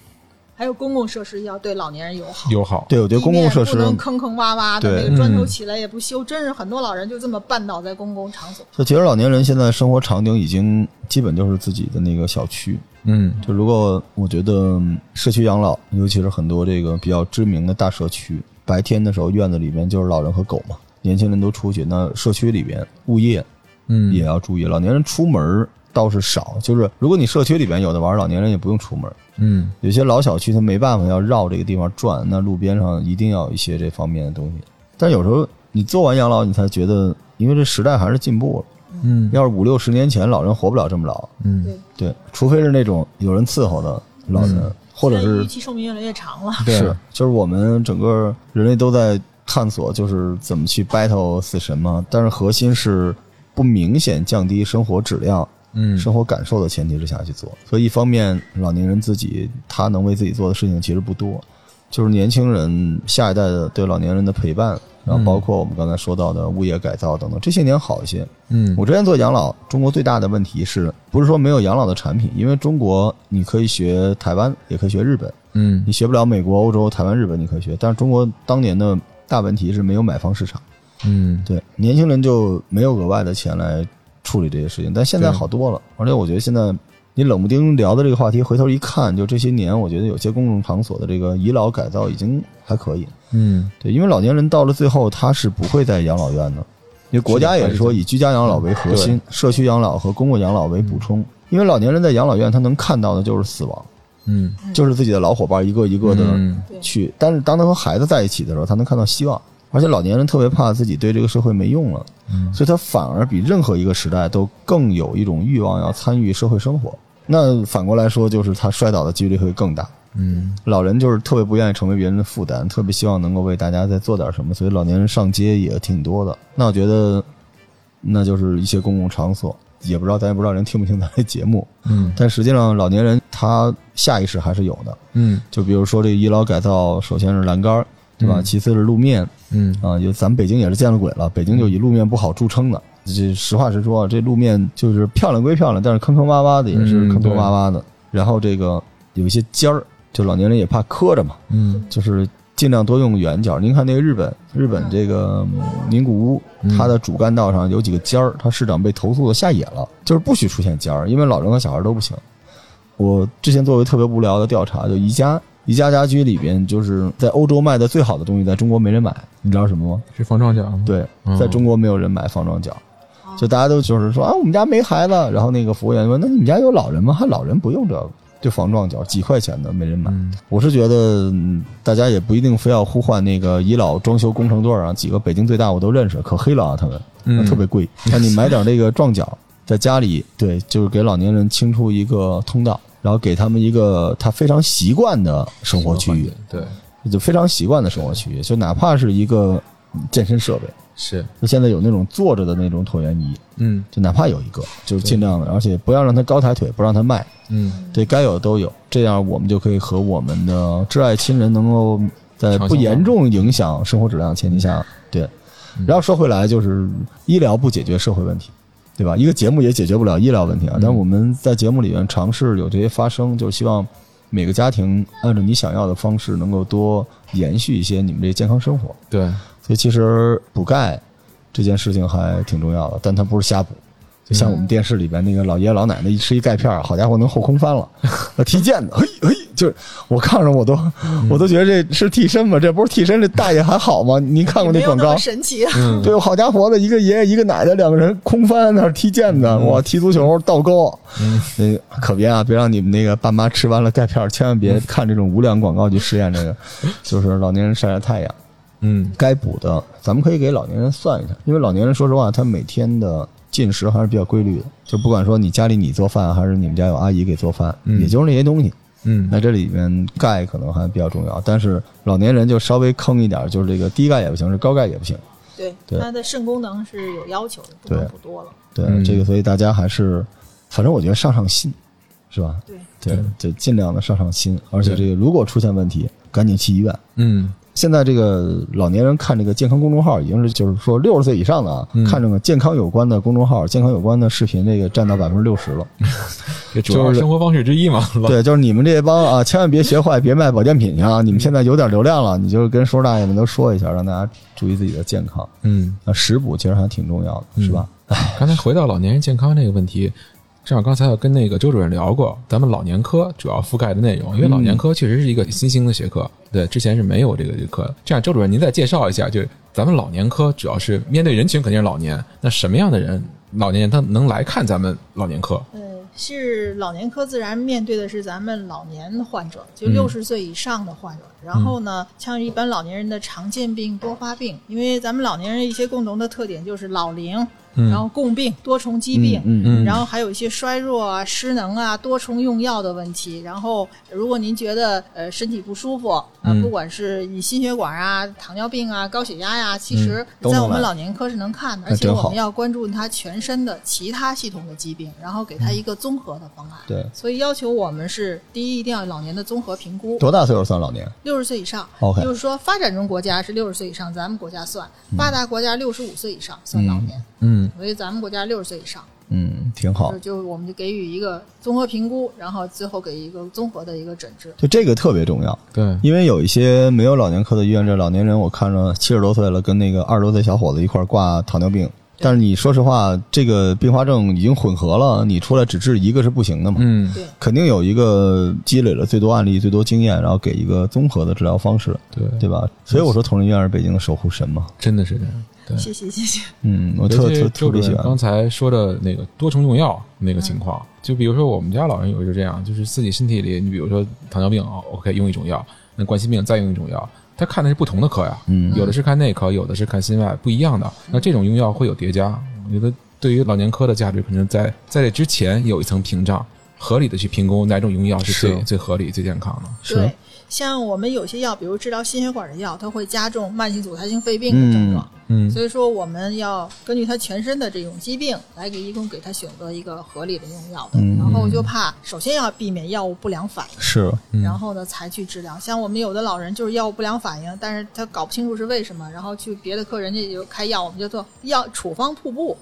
还有公共设施要对老年人友好。友好。对我觉得公共设施不能坑坑洼洼的，那个砖头嗯起来也不修，真是很多老人就这么绊倒在公共场所。就其实老年人现在生活场景已经基本就是自己的那个小区。嗯就如果我觉得嗯社区养老，尤其是很多这个比较知名的大社区，白天的时候院子里面就是老人和狗嘛，年轻人都出去，那社区里边物业嗯也要注意，老年人出门倒是少，就是如果你社区里边有的玩，老年人也不用出门。嗯有些老小区他没办法要绕这个地方转，那路边上一定要有一些这方面的东西。但有时候你做完养老，你才觉得，因为这时代还是进步了。嗯要是五六十年前，老人活不了这么老。嗯对，除非是那种有人伺候的老人，或者是预期寿命越来越长了。对是，就是我们整个人类都在探索，就是怎么去 battle 死神嘛。但是核心是不明显降低生活质量、嗯生活感受的前提之下去做。所以一方面，老年人自己他能为自己做的事情其实不多，就是年轻人下一代的对老年人的陪伴，然后包括我们刚才说到的物业改造等等，这些年好一些。嗯我之前做养老，中国最大的问题是不是说没有养老的产品？因为中国你可以学台湾，也可以学日本，嗯你学不了美国、欧洲、台湾、日本，你可以学。但是中国当年的大问题是没有买方市场，嗯对年轻人就没有额外的钱来处理这些事情。但现在好多了，而且我觉得现在你冷不丁聊的这个话题，回头一看，就这些年，我觉得有些公共场所的这个遗老改造已经还可以。嗯对，因为老年人到了最后，他是不会在养老院的，因为国家也是说以居家养老为核心，社区养老和公共养老为补充。因为老年人在养老院，他能看到的就是死亡，嗯就是自己的老伙伴一个一个的嗯去。但是当他和孩子在一起的时候，他能看到希望。而且老年人特别怕自己对这个社会没用了，所以他反而比任何一个时代都更有一种欲望要参与社会生活。那反过来说，就是他摔倒的几率会更大。嗯老人就是特别不愿意成为别人的负担，特别希望能够为大家再做点什么，所以老年人上街也挺多的。那我觉得，那就是一些公共场所，也不知道咱也不知道人听不听咱这节目，嗯但实际上老年人他下意识还是有的。嗯就比如说这个医疗改造，首先是栏杆儿，对吧？嗯其次是路面嗯啊，有咱们北京也是见了鬼了，北京就以路面不好著称的。这实话实说，这路面就是漂亮归漂亮，但是坑坑洼洼的也是嗯坑坑洼洼的。然后这个有一些尖儿，就老年人也怕磕着嘛，嗯就是尽量多用圆角。您看那个日本，日本这个嗯名古屋，它的主干道上有几个尖儿，它市长被投诉的下野了，就是不许出现尖儿，因为老人和小孩都不行。我之前做过特别无聊的调查，就宜家。宜家家居里边，就是在欧洲卖的最好的东西，在中国没人买，你知道什么吗？是防撞脚吗？对，嗯在中国没有人买防撞角，就大家都就是说啊，我们家没孩子，然后那个服务员问，那你们家有老人吗？还老人不用这个，就防撞角，几块钱的没人买。嗯我是觉得嗯大家也不一定非要呼唤那个宜老装修工程队儿啊，几个北京最大我都认识，可黑了啊，他们，嗯特别贵。那你买点那个撞角，在家里，对，就是给老年人清出一个通道，然后给他们一个他非常习惯的生活区域，对就非常习惯的生活区域，就哪怕是一个嗯健身设备。是就现在有那种坐着的那种椭圆仪，嗯就哪怕有一个，就是尽量的，而且不要让他高抬腿，不让他迈，嗯对该有的都有，这样我们就可以和我们的挚爱亲人能够在不严重影响生活质量的前提下，对。然后说回来，就是医疗不解决社会问题，对吧？一个节目也解决不了医疗问题啊。但我们在节目里面尝试有这些发声，就是希望每个家庭按照你想要的方式，能够多延续一些你们这健康生活。对所以其实补钙这件事情还挺重要的，但它不是瞎补。就像我们电视里边那个老爷爷老奶奶一吃一钙片儿，好家伙能后空翻了，踢毽子，嘿嘿，就是我看着我都我都觉得这是替身吗？这不是替身，这大爷还好吗？您看过那广告？神奇。对，好家伙的，一个爷爷一个奶奶，两个人空翻那踢毽子，哇，踢足球倒钩，嗯，可别啊，别让你们那个爸妈吃完了钙片儿，千万别看这种无良广告去试验这个，就是老年人晒晒太阳。嗯该补的，咱们可以给老年人算一下，因为老年人说实话，他每天的进食还是比较规律的，就不管说你家里你做饭，还是你们家有阿姨给做饭，嗯也就是那些东西。嗯那这里面钙可能还比较重要，但是老年人就稍微坑一点，就是这个低钙也不行，是高钙也不行。对，对它的肾功能是有要求的，不能对补多了。对，嗯这个所以大家还是，反正我觉得上上心，是吧？对，对，就尽量的上上心，而且这个如果出现问题，赶紧去医院。嗯现在这个老年人看这个健康公众号，已经是就是说六十岁以上的啊，嗯看这个健康有关的公众号、健康有关的视频，这个占到百分之六十了。这主要就是生活方式之一嘛，是吧？对，就是你们这帮啊，千万别学坏，别卖保健品去啊！你们现在有点流量了，你就跟叔叔大爷们都说一下，让大家注意自己的健康。嗯，那食补其实还挺重要的，是吧？刚才回到老年人健康这个问题，正好刚才我跟那个周主任聊过，咱们老年科主要覆盖的内容，因为老年科确实是一个新兴的学科，对，之前是没有这个这个课。这样，周主任您再介绍一下，就是咱们老年科主要是面对人群肯定是老年，那什么样的人，老年人他能来看咱们老年科？呃，是老年科自然面对的是咱们老年患者，就嗯六十岁以上的患者。然后呢，像一般老年人的常见病、多发病，因为咱们老年人一些共同的特点就是老龄，嗯。然后共病、多重疾病，嗯嗯然后还有一些衰弱啊、失能啊、多重用药的问题。然后，如果您觉得呃身体不舒服啊、嗯。不管是你心血管啊、糖尿病啊、高血压呀、其实在我们老年科是能看的，那真好而且我们要关注他全身的其他系统的疾病，然后给他一个综合的方案。对，所以要求我们是第一，一定要老年的综合评估，多大岁数算老年？六十岁以上。OK 就是说发展中国家是六十岁以上，咱们国家算；发达国家六十五岁以上算老年。嗯所以咱们国家六十岁以上，嗯，挺好就。就我们就给予一个综合评估，然后最后给一个综合的一个诊治。就这个特别重要，对，因为有一些没有老年科的医院，这老年人我看着七十多岁了，跟那个二十多岁小伙子一块儿挂糖尿病。但是你说实话，这个并发症已经混合了，你出来只治一个是不行的嘛。嗯对，肯定有一个积累了最多案例、最多经验，然后给一个综合的治疗方式，对对吧？所以我说同仁医院是北京的守护神嘛。真的是这样。对，谢谢谢谢。嗯，我特特特别喜欢。刚才说的那个多重用药那个情况，就比如说我们家老人有时候这样，就是自己身体里，你比如说糖尿病啊，OK 用一种药，那冠心病再用一种药，他看的是不同的科呀，嗯有的是看内科，有的是看心外，不一样的。那这种用药会有叠加，我觉得对于老年科的价值，可能在在这之前有一层屏障，合理的去评估哪种用药是最是最合理、最健康的。是对，像我们有些药，比如治疗心血管的药，它会加重慢性阻塞性肺病的症状。嗯所以说，我们要根据他全身的这种疾病来给一共给他选择一个合理的用药的。嗯然后就怕，首先要避免药物不良反应。是，嗯然后呢，才去治疗。像我们有的老人就是药物不良反应，但是他搞不清楚是为什么，然后去别的科人家就开药，我们就做药处方瀑布。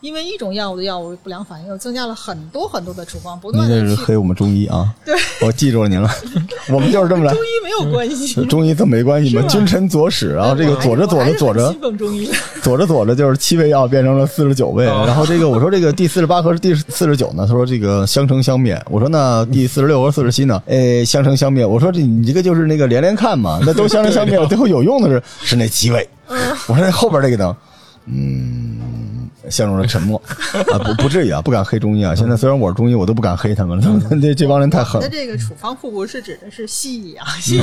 因为一种药物的药物不良反应，又增加了很多很多的处方，不您断的黑我们中医啊。对，我记住了您了。我们就是这么来中。医没有关系，中医怎么没关系嘛，君臣佐使，然后这个佐着佐着佐着信奉中医。左着佐着就是七味药变成了四十九味，哦然后这个我说这个第四十八和第四十九呢，他说这个相乘相灭，我说那第四十六和四十七呢，哎相乘相灭，我说这你这个就是那个连连看嘛，那都相乘相灭，最后有用的是是那七味，我说那后边这个呢，嗯。陷入了沉默 啊，不不至于啊，不敢黑中医啊。现在虽然我是中医，我都不敢黑他们了，他们这这帮人太狠了。那这个处方互补是指的是西医啊，西医。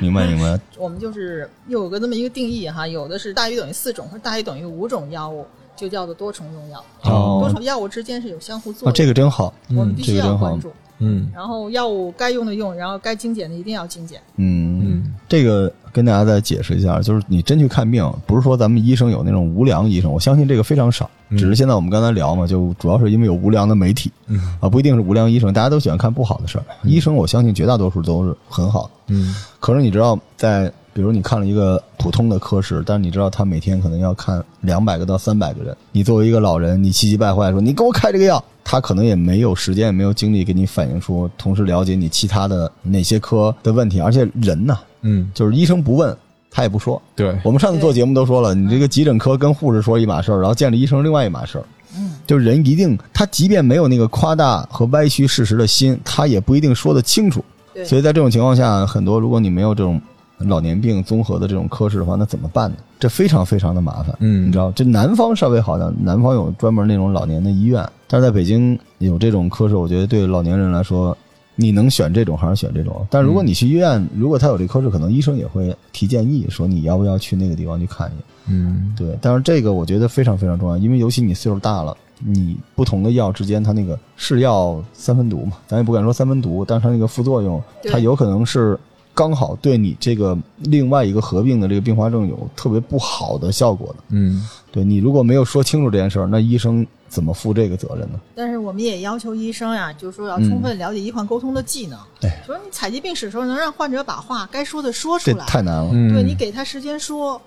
明白明白，我们就是又有个这么一个定义哈，有的是大于等于四种或大于等于五种药物，就叫做多重用药。哦多重药物之间是有相互作啊，用，这个真好，我们必须要关注。嗯然后药物该用的用，然后该精简的一定要精简。嗯嗯，这个跟大家再解释一下，就是你真去看病，不是说咱们医生有那种无良医生，我相信这个非常少，只是现在我们刚才聊嘛，就主要是因为有无良的媒体，嗯啊，不一定是无良医生，大家都喜欢看不好的事儿。医生我相信绝大多数都是很好的，嗯可是你知道，在比如你看了一个普通的科室，但是你知道他每天可能要看两百个到三百个人，你作为一个老人，你气急败坏说你给我开这个药，他可能也没有时间，也没有精力给你反映出，同时了解你其他的哪些科的问题，而且人呐，嗯，就是医生不问，他也不说。对，我们上次做节目都说了，你这个急诊科跟护士说一码事儿，然后见着医生另外一码事儿。嗯，就是人一定，他即便没有那个夸大和歪曲事实的心，他也不一定说得清楚。对，所以在这种情况下，很多如果你没有这种老年病综合的这种科室的话，那怎么办呢？这非常非常的麻烦。嗯你知道，这南方稍微好点，南方有专门那种老年的医院，但是在北京有这种科室，我觉得对老年人来说，你能选这种还是选这种。但如果你去医院，如果他有这科室，可能医生也会提建议说你要不要去那个地方去看一眼。嗯对，但是这个我觉得非常非常重要，因为尤其你岁数大了，你不同的药之间它那个是药三分毒嘛，咱也不敢说三分毒，但是它那个副作用，它有可能是刚好对你这个另外一个合并的这个并发症有特别不好的效果的。嗯对你如果没有说清楚这件事儿，那医生怎么负这个责任呢？但是我们也要求医生呀，就是说要嗯充分了解医患沟通的技能。对说你采集病史的时候，能让患者把话该说的说出来。太难了。嗯，对你给他时间说，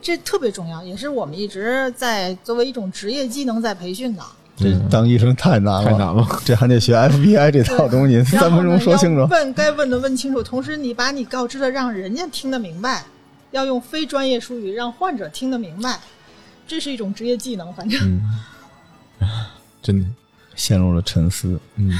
这特别重要，也是我们一直在作为一种职业技能在培训的。这当医生太难了，太难了。这还得学 FBI 这套东西，三分钟说清楚。问该问的问清楚，同时你把你告知的让人家听得明白，要用非专业术语让患者听得明白，这是一种职业技能。反正、嗯，真的，陷入了沉思。嗯，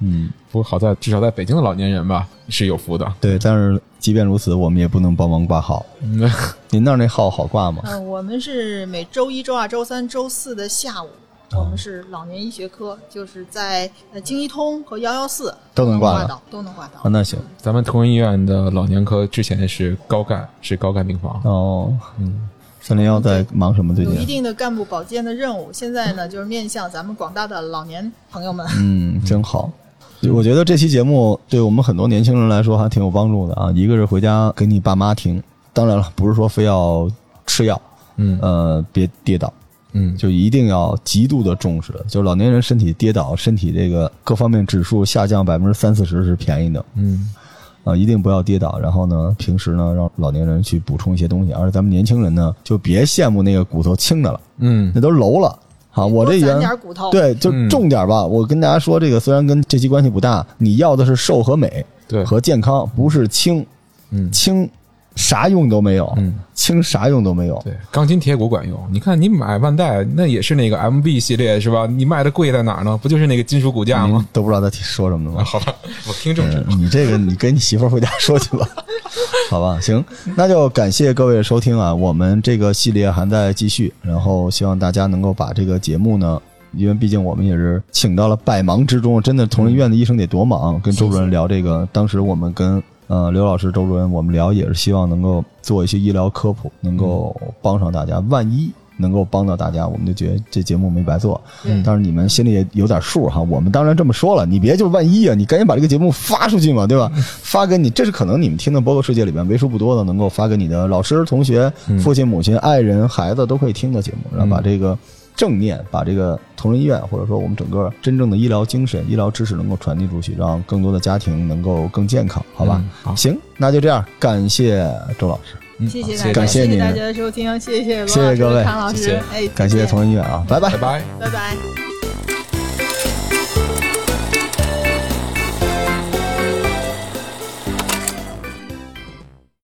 嗯，不过好在至少在北京的老年人吧是有福的。对，但是即便如此，我们也不能帮忙挂号。嗯您那儿那号好挂吗？嗯、我们是每周一、周二、周三、周四的下午。我们是老年医学科，就是在呃京医通和幺幺四都能挂到挂到，都能挂到啊，。那行咱们同仁医院的老年科之前是高干，是高干病房。哦。嗯，三零幺在忙什么？最近有一？定的干部保健的任务，现在呢就是面向咱们广大的老年朋友们。嗯，真好。我觉得这期节目对我们很多年轻人来说还挺有帮助的啊。一个是回家给你爸妈听，当然了，不是说非要吃药，嗯呃，别跌倒，嗯，就一定要极度的重视。就老年人身体跌倒，身体这个各方面指数下降百分之三四十是便宜的嗯啊，一定不要跌倒。然后呢，平时呢让老年人去补充一些东西，而咱们年轻人呢就别羡慕那个骨头轻的了，嗯那都楼了。好，我这多攒原点骨头，对，就嗯重点吧。我跟大家说，这个虽然跟这期关系不大，你要的是瘦和美对，和健康，不是轻。嗯轻啥用都没有，嗯，轻啥用都没有。对，钢筋铁骨管用。你看，你买万代那也是那个 MB 系列是吧？你卖的贵在哪儿呢？不就是那个金属骨架吗？都不知道他说什么了啊，吗？好吧，我听正事。嗯你这个你跟你媳妇儿回家说去吧，好吧？行，那就感谢各位收听啊，我们这个系列还在继续，然后希望大家能够把这个节目呢。因为毕竟我们也是请到了百忙之中，真的同仁医院的医生得多忙。跟周主任聊这个，当时我们跟呃刘老师、周主任我们聊，也是希望能够做一些医疗科普，能够帮上大家。万一能够帮到大家，我们就觉得这节目没白做。嗯但是你们心里也有点数哈。我们当然这么说了，你别就万一啊，你赶紧把这个节目发出去嘛，对吧？发给你，这是可能你们听的播客世界里边为数不多的能够发给你的老师、同学、父亲、母亲、爱人、孩子都可以听的节目，然后把这个。正念把这个同仁医院，或者说我们整个真正的医疗精神、医疗知识能够传递出去，让更多的家庭能够更健康，好吧？嗯好。行，那就这样，感谢周老师，嗯谢谢大家，感谢您谢大家的收听，谢谢谢谢各位。唐老师。谢谢，哎，感谢。同仁医院啊，拜拜。拜拜。拜拜。